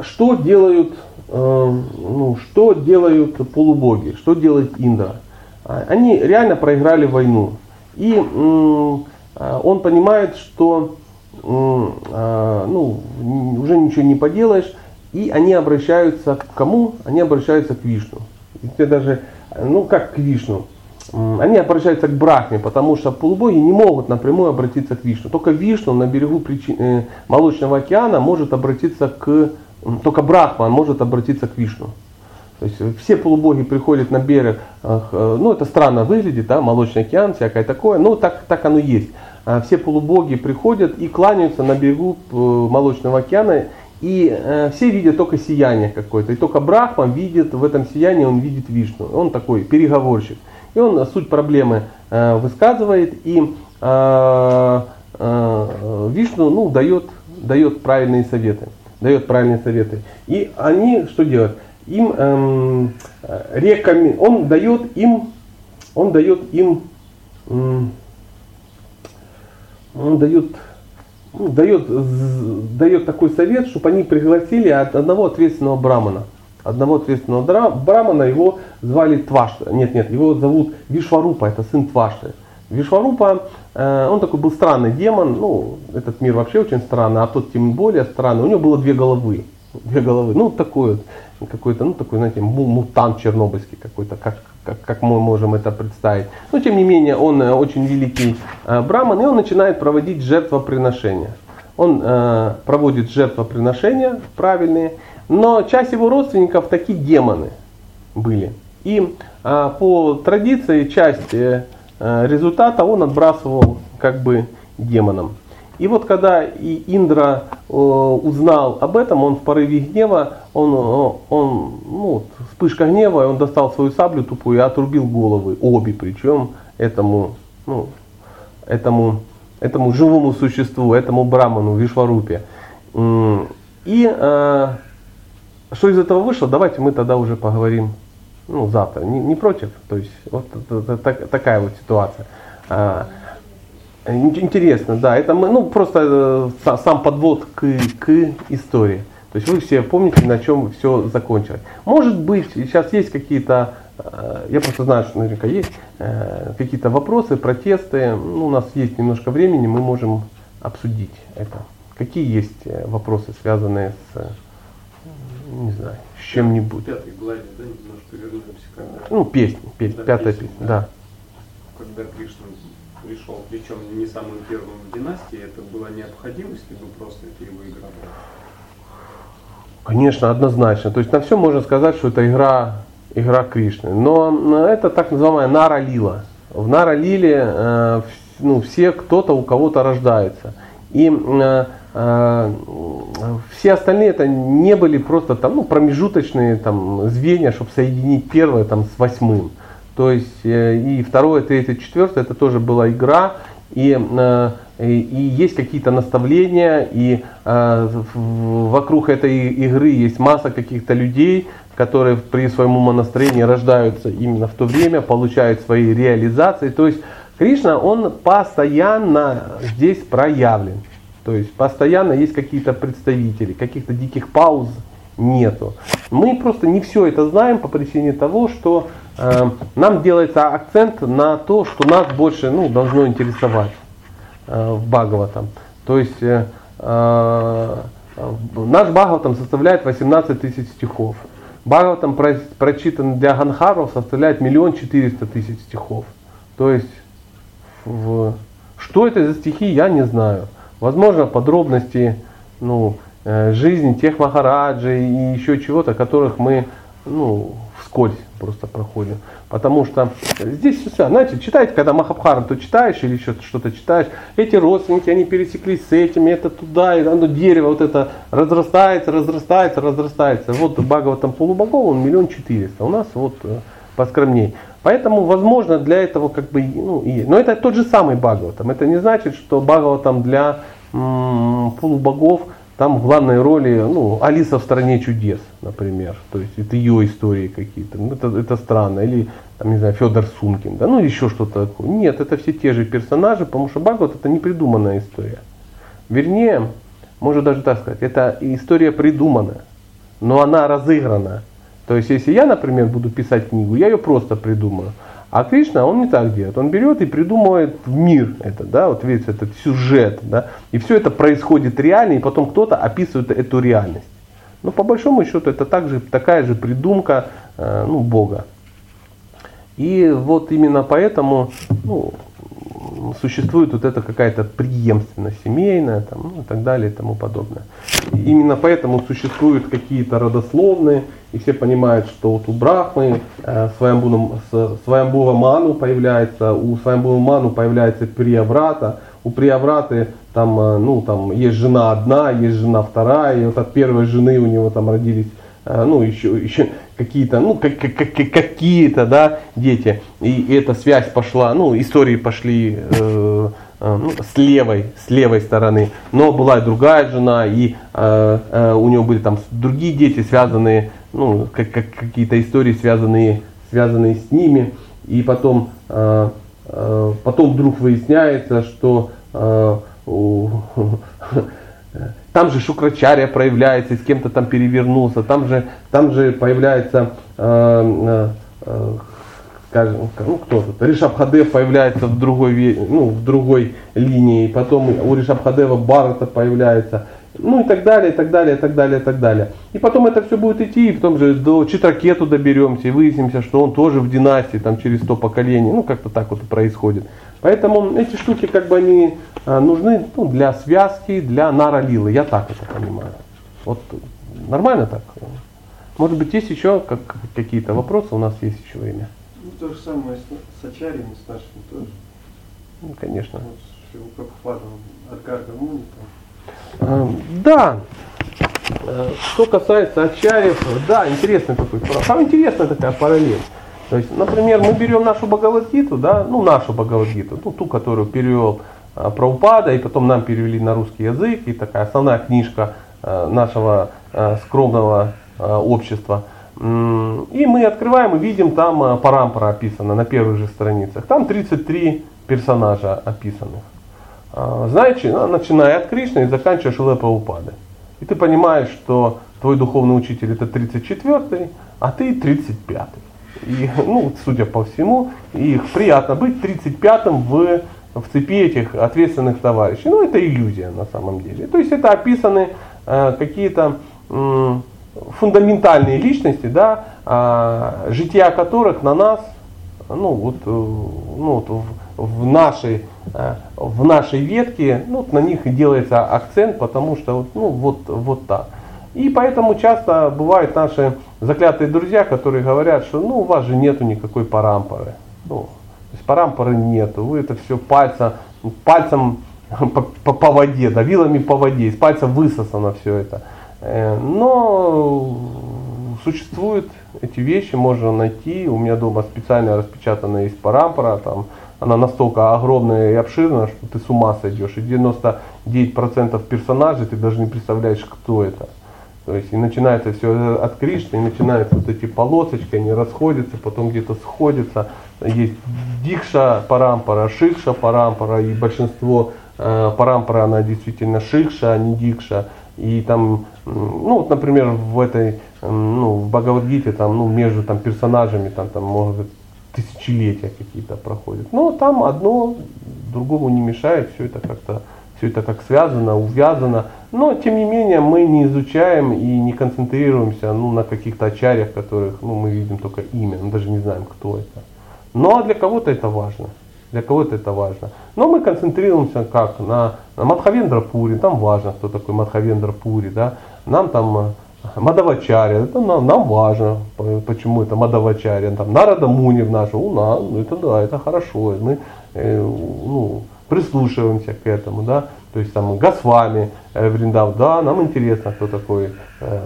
что делают ну, что делают полубоги, что делает Индра. А, они реально проиграли войну. И а, он понимает, что а, ну, уже ничего не поделаешь, и они обращаются к кому? Они обращаются к Вишну. Это даже, ну как к Вишну? Они обращаются к Брахме, потому что полубоги не могут напрямую обратиться к Вишну. Только Вишну на берегу э, Молочного океана может обратиться к только Брахман может обратиться к Вишну. То есть все полубоги приходят на берег, э, ну это странно выглядит, да, молочный океан, всякое такое, но так, так оно есть. А все полубоги приходят и кланяются на берегу э, молочного океана, и э, все видят только сияние какое-то. И только Брахман видит, в этом сиянии он видит Вишну. Он такой переговорщик. И он суть проблемы высказывает, и Вишну ну, дает, дает правильные советы дает правильные советы. И они что делают? Им эм, рекомен... он дает им, он дает им, эм, он дает, ну, дает, дает такой совет, чтобы они пригласили от одного ответственного брамана. Одного ответственного брамана, его звали Твашта. Нет, нет, его зовут Вишварупа, это сын Твашты. Вишварупа, э, он такой был странный демон, ну, этот мир вообще очень странный, а тот тем более странный. У него было две головы. две головы. Ну, такой вот, какой-то, ну, такой, знаете, мутант чернобыльский какой-то, как, как, как мы можем это представить. Но, тем не менее, он э, очень великий э, браман, и он начинает проводить жертвоприношения. Он проводит жертвоприношения правильные, но часть его родственников такие демоны были. И по традиции часть результата он отбрасывал как бы демонам. И вот когда и Индра э, узнал об этом, он в порыве гнева, он, э, он ну, вспышка гнева, он достал свою саблю тупую и отрубил головы, обе причем этому, ну, этому, этому живому существу, этому браману, Вишварупе. И э, что из этого вышло, давайте мы тогда уже поговорим ну, завтра. Не, не против? То есть вот так, такая вот ситуация. А, Интересно, да. Это мы, ну, просто э, сам подвод к, к истории. То есть вы все помните, на чем все закончилось. Может быть, сейчас есть какие-то, э, я просто знаю, что наверняка есть э, какие-то вопросы, протесты. Ну, у нас есть немножко времени, мы можем обсудить это. Какие есть вопросы, связанные с, не знаю, с чем-нибудь? Пятой главе, да, вернемся. Когда... Ну, песня, песня пятая песня, да. да. Когда Кришна пришел, причем не самую первую в династии, это была необходимость, либо просто это его игра была? Конечно, однозначно. То есть на все можно сказать, что это игра, игра Кришны. Но это так называемая Нара Лила. В Нара Лиле э, ну, все кто-то у кого-то рождается. И э, все остальные это не были просто там, ну, промежуточные там, звенья, чтобы соединить первое там, с восьмым. То есть э, и второе, третье, четвертое, это тоже была игра, и, э, и, и есть какие-то наставления, и э, вокруг этой игры есть масса каких-то людей, которые при своем умонастроении рождаются именно в то время, получают свои реализации. То есть Кришна, он постоянно здесь проявлен. То есть постоянно есть какие-то представители, каких-то диких пауз нету. Мы просто не все это знаем по причине того, что э, нам делается акцент на то, что нас больше ну, должно интересовать э, в Бхагаватам. То есть э, э, наш Бхагаватам составляет 18 тысяч стихов. Бхагаватам про, прочитан для Ганхаров составляет миллион четыреста тысяч стихов. То есть в, что это за стихи, я не знаю. Возможно, подробности ну, Э, жизнь тех махараджей и еще чего-то, которых мы ну, вскользь просто проходим. Потому что здесь все, знаете, читаете, когда Махабхарам, то читаешь или еще что-то читаешь, эти родственники, они пересеклись с этими, это туда, и оно дерево вот это разрастается, разрастается, разрастается. Вот там полубогов, он миллион четыреста, у нас вот э, поскромней. Поэтому, возможно, для этого как бы, ну, и, но это тот же самый Бхагаватам. Это не значит, что Бхагаватам для м- полубогов там в главной роли, ну, Алиса в стране чудес, например. То есть это ее истории какие-то. Ну, это, это странно. Или, там, не знаю, Федор Сумкин, да, ну еще что-то такое. Нет, это все те же персонажи, потому что Бхагават это не придуманная история. Вернее, можно даже так сказать, это история придуманная, но она разыграна. То есть, если я, например, буду писать книгу, я ее просто придумаю. А Кришна, он не так делает. Он берет и придумывает мир это, да, вот весь этот сюжет, да, и все это происходит реально, и потом кто-то описывает эту реальность. Но по большому счету это также, такая же придумка э, ну, Бога. И вот именно поэтому ну, существует вот эта какая-то преемственность семейная там, ну, и так далее и тому подобное. И именно поэтому существуют какие-то родословные, и все понимают, что вот у Брахмы э, Сваямбува Ману появляется, у Сваямбува Ману появляется Прияврата, у Приявраты там, э, ну, там есть жена одна, есть жена вторая, и вот от первой жены у него там родились э, ну, еще, еще какие-то, ну, как, как, как, какие-то, да, дети. И, эта связь пошла, ну, истории пошли э, э, ну, с левой, с левой стороны. Но была и другая жена, и э, э, у него были там другие дети, связанные, ну, как, как, какие-то истории, связанные, связанные с ними. И потом, э, э, потом вдруг выясняется, что э, там же Шукрачария проявляется, с кем-то там перевернулся, там же, там же появляется, э, э, скажем, ну кто тут, Ришабхадев появляется в другой, ну, в другой линии, потом у Ришабхадева Барата появляется, ну и так далее, и так далее, и так далее, и так далее. И потом это все будет идти, и потом же до Читракету доберемся, и выяснимся, что он тоже в династии, там через 100 поколений, ну как-то так вот и происходит. Поэтому эти штуки как бы они а, нужны ну, для связки, для наралилы, я так это понимаю. Вот нормально так? Может быть есть еще как, какие-то вопросы, у нас есть еще время. Ну, то же самое с, с Ачарьями, с нашими тоже. Ну, конечно. Вот, как Адгар Гармони, А, Да. Э, Что касается Ачарьев, да, интересный такой, там интересная такая параллель. То есть, например, мы берем нашу Бхагавадгиту, да, ну нашу Бхагавадгиту, ну ту, которую перевел а, и потом нам перевели на русский язык, и такая основная книжка а, нашего скромного общества. И мы открываем и видим, там парампара описана на первых же страницах. Там 33 персонажа описанных. А, Знаете, начиная от Кришны и заканчивая Шилой Прабхупады. И ты понимаешь, что твой духовный учитель это 34-й, а ты 35-й. И, ну, судя по всему, их приятно быть 35-м в, в цепи этих ответственных товарищей. Ну, это иллюзия на самом деле. То есть это описаны э, какие-то м, фундаментальные личности, да, а, жития которых на нас ну вот, э, ну, вот в, в нашей, э, в нашей ветке, ну, на них и делается акцент, потому что ну, вот, вот так. И поэтому часто бывают наши заклятые друзья, которые говорят, что ну, у вас же нету никакой парампоры. Ну, то есть парампоры нету, вы это все пальцем, пальцем по, по, воде, да, вилами по воде, из пальца высосано все это. Э, Но существуют эти вещи, можно найти. У меня дома специально распечатана есть парампора, там она настолько огромная и обширная, что ты с ума сойдешь. И 99% персонажей ты даже не представляешь, кто это. То есть и начинается все от Кришны, и начинаются вот эти полосочки, они расходятся, потом где-то сходятся. Есть Дикша Парампара, Шикша Парампара, и большинство э, Парампара, она действительно Шикша, а не Дикша. И там, ну вот, например, в этой, ну, в Бхагавадгите, там, ну, между там персонажами, там, там, может быть, тысячелетия какие-то проходят. Но там одно другому не мешает, все это как-то все это как связано, увязано. Но тем не менее мы не изучаем и не концентрируемся ну, на каких-то ачарьях, которых ну, мы видим только имя, мы даже не знаем, кто это. Но для кого-то это важно. Для кого-то это важно. Но мы концентрируемся как на, на Мадхавендра Пури, там важно, кто такой Мадхавендра Пури, да. Нам там Мадавачаря, это нам, нам важно, по- почему это Мадавачаря, там Нарада Муни в нашу, у нас, ну это да, это хорошо, мы э, ну, прислушиваемся к этому, да, то есть там Госвами, э, Вриндав, да, нам интересно, кто такой э,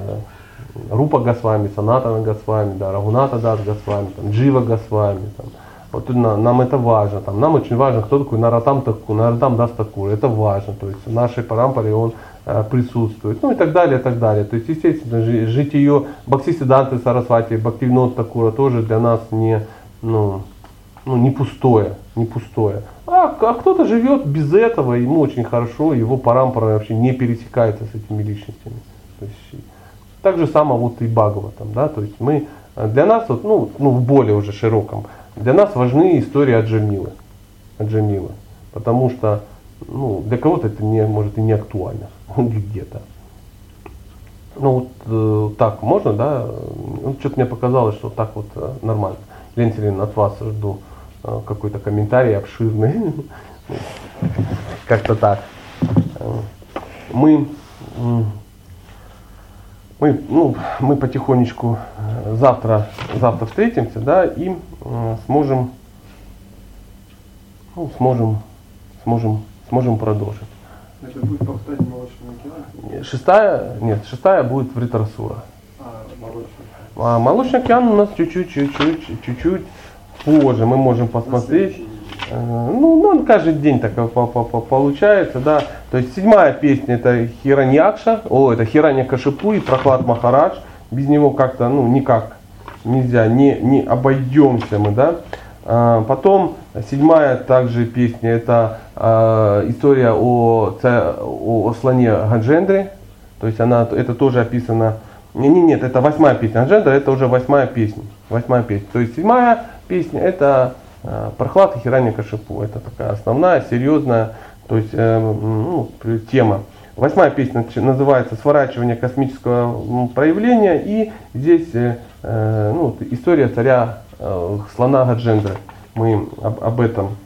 Рупа Госвами, Санатана Госвами, да, Рагуната Дас Госвами, там, Джива Госвами, там, вот на- нам это важно, там, нам очень важно, кто такой Наратам Таку, Наратам Дас Такур, это важно, то есть в нашей парампаре он присутствует, ну и так далее, и так далее. То есть, естественно, жи- житие Бхактисиданты Сарасвати, Бхактивинод Такура тоже для нас не, ну, ну, не пустое, не пустое. А, а кто-то живет без этого, ему очень хорошо, его парампара вообще не пересекается с этими личностями. То есть, так же само вот и Бхагаватам, да, то есть мы, э, для нас, вот, ну, ну, в более уже широком, для нас важны истории Аджамилы, Аджамилы, потому что, ну, для кого-то это не, может и не актуально где-то. Ну вот э, так можно, да? Ну, что-то мне показалось, что так вот э, нормально. Лен Селин, от вас жду э, какой-то комментарий обширный. Как-то так. Мы, мы, ну, мы потихонечку э, завтра, завтра встретимся, да, и э, сможем, ну, сможем, сможем, сможем продолжить. Это будет повторять молочный океан, Шестая, нет, шестая будет в Ритрасура. а молочный. А молочный океан у нас чуть-чуть, чуть-чуть, чуть-чуть позже. Мы можем посмотреть. Э, Ну, ну, он каждый день так по- по- по- получается, да. То есть седьмая песня это Хираньякша, о, это Хиранья Кашипу и Прохлад Махарадж. Без него как-то, ну, никак нельзя, не, не обойдемся мы, да. А, Потом седьмая также песня это а, история о, о, о слоне Гаджендре. То есть она, это тоже описано. Не, не, нет, это восьмая песня. Аджендра это уже восьмая песня. Восьмая песня. То есть седьмая песня это э, Прохлад и Хиранья Кашипу. Это такая основная, серьезная То есть э, ну, тема. Восьмая песня называется «Сворачивание космического проявления». И здесь э, э, ну, история царя э, слона Гаджендры. Мы об, об этом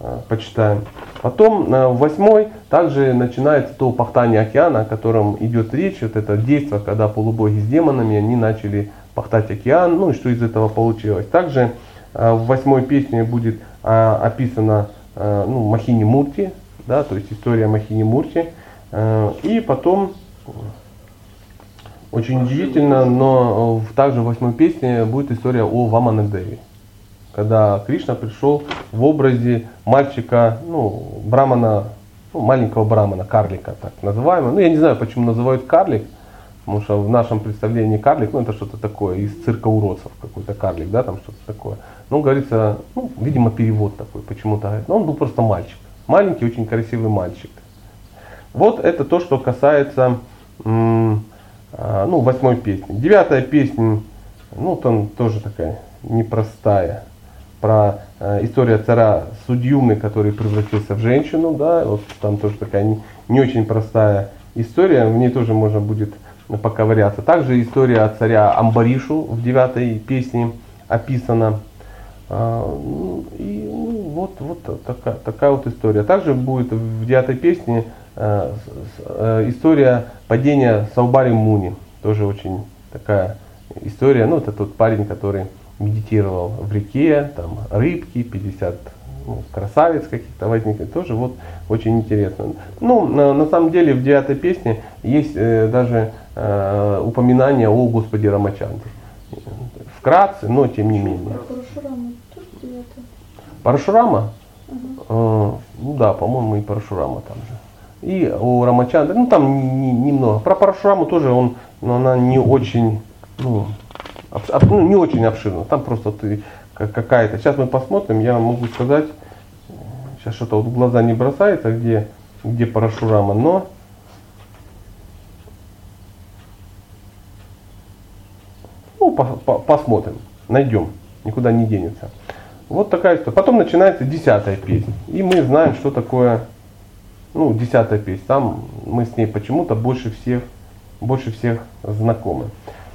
э, почитаем. Потом э, в восьмой также начинается то пахтание океана, о котором идет речь. Вот это действие, когда полубоги с демонами, они начали пахтать океан. Ну и что из этого получилось. Также э, в восьмой песне будет описана ну, Махини Мурти, да, то есть история Махини Мурти. И потом, очень удивительно, но также в восьмой песне будет история о Ваманадеве. Когда Кришна пришел в образе мальчика, ну, брамана, ну, маленького брамана, карлика так называемого. Ну, я не знаю, почему называют карлик, потому что в нашем представлении карлик, ну, это что-то такое, из цирка уродцев какой-то карлик, да, там что-то такое. Ну, говорится, ну, видимо, перевод такой, почему-то говорят. Но он был просто мальчик. Маленький, очень красивый мальчик. Вот это то, что касается а, ну, восьмой песни. Девятая песня, ну, там тоже такая непростая. Про э, история царя Судьюмы, который превратился в женщину, да, вот там тоже такая не, не очень простая история, в ней тоже можно будет поковыряться. Также история о царя Амбаришу в девятой песне описана. А, ну, И ну, вот, вот такая, такая вот история. Также будет в девятой песне э, э, история падения Саубари Муни. Тоже очень такая история. Ну, это тот парень, который медитировал в реке, там рыбки, 50 ну, красавиц каких-то возникли. Тоже вот очень интересно. Ну, на, на самом деле в девятой песне есть э, даже э, упоминание о Господе Рамачанде. Вкратце, но тем не менее. Парашурама тоже девятая. Парашурама? Ага. Э, ну да, по-моему, и Парашурама там же. И у Рамачандры, ну там не- не- немного. Про Парашураму тоже он, но она не очень, ну, об- ну, не очень обширна. Там просто ты ка- какая-то. Сейчас мы посмотрим, я могу сказать, сейчас что-то вот в глаза не бросается, где, где Парашурама, но ну, по- по- посмотрим, найдем, никуда не денется. Вот такая история. Потом начинается десятая песня. И мы знаем, что такое, ну, десятая песня. Там мы с ней почему-то больше всех, больше всех знакомы.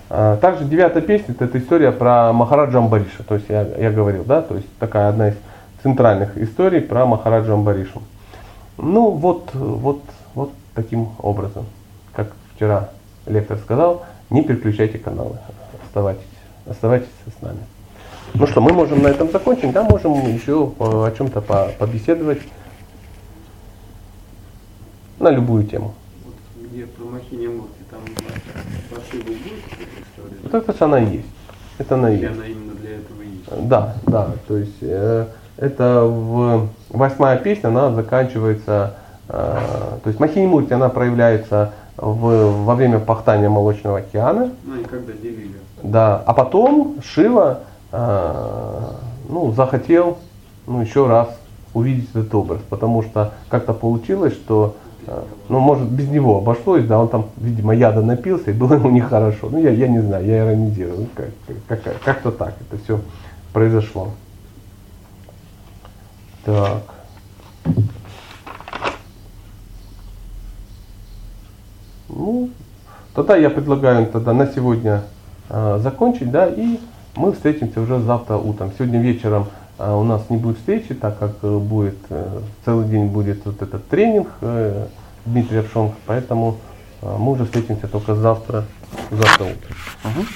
А, Также девятая песня это, история про Махараджа Амбариша. То есть я, я говорил, да, то есть такая одна из центральных историй про Махараджа Амбаришу. Ну вот, вот, вот таким образом, как вчера лектор сказал, не переключайте каналы, оставайтесь, оставайтесь с нами. Ну что, мы можем на этом закончить, да, можем еще по- о чем-то по- побеседовать на любую тему. Вот где про Махини там по шиву будет эта история? Вот это же она и есть. Это она и есть. она именно для этого и есть? Да, да, то есть э, это в восьмая песня, она заканчивается, э, то есть Махини Мурти, она проявляется в, во время пахтания Молочного океана, Ну, они когда делили. да, а потом Шива э, ну, захотел ну, еще раз увидеть этот образ, потому что как-то получилось, что ну, может, без него обошлось, да, он там, видимо, яда напился, и было ему нехорошо. Ну, я, я не знаю, я иронизирую, Ну, как, как, как-то так это все произошло. Так. Ну, тогда я предлагаю тогда на сегодня э, закончить, да, и мы встретимся уже завтра утром. Сегодня вечером э, у нас не будет встречи, так как э, будет э, целый день будет вот этот тренинг э, Дмитрия Пшонка, поэтому э, мы уже встретимся только завтра, завтра утром. Мгм.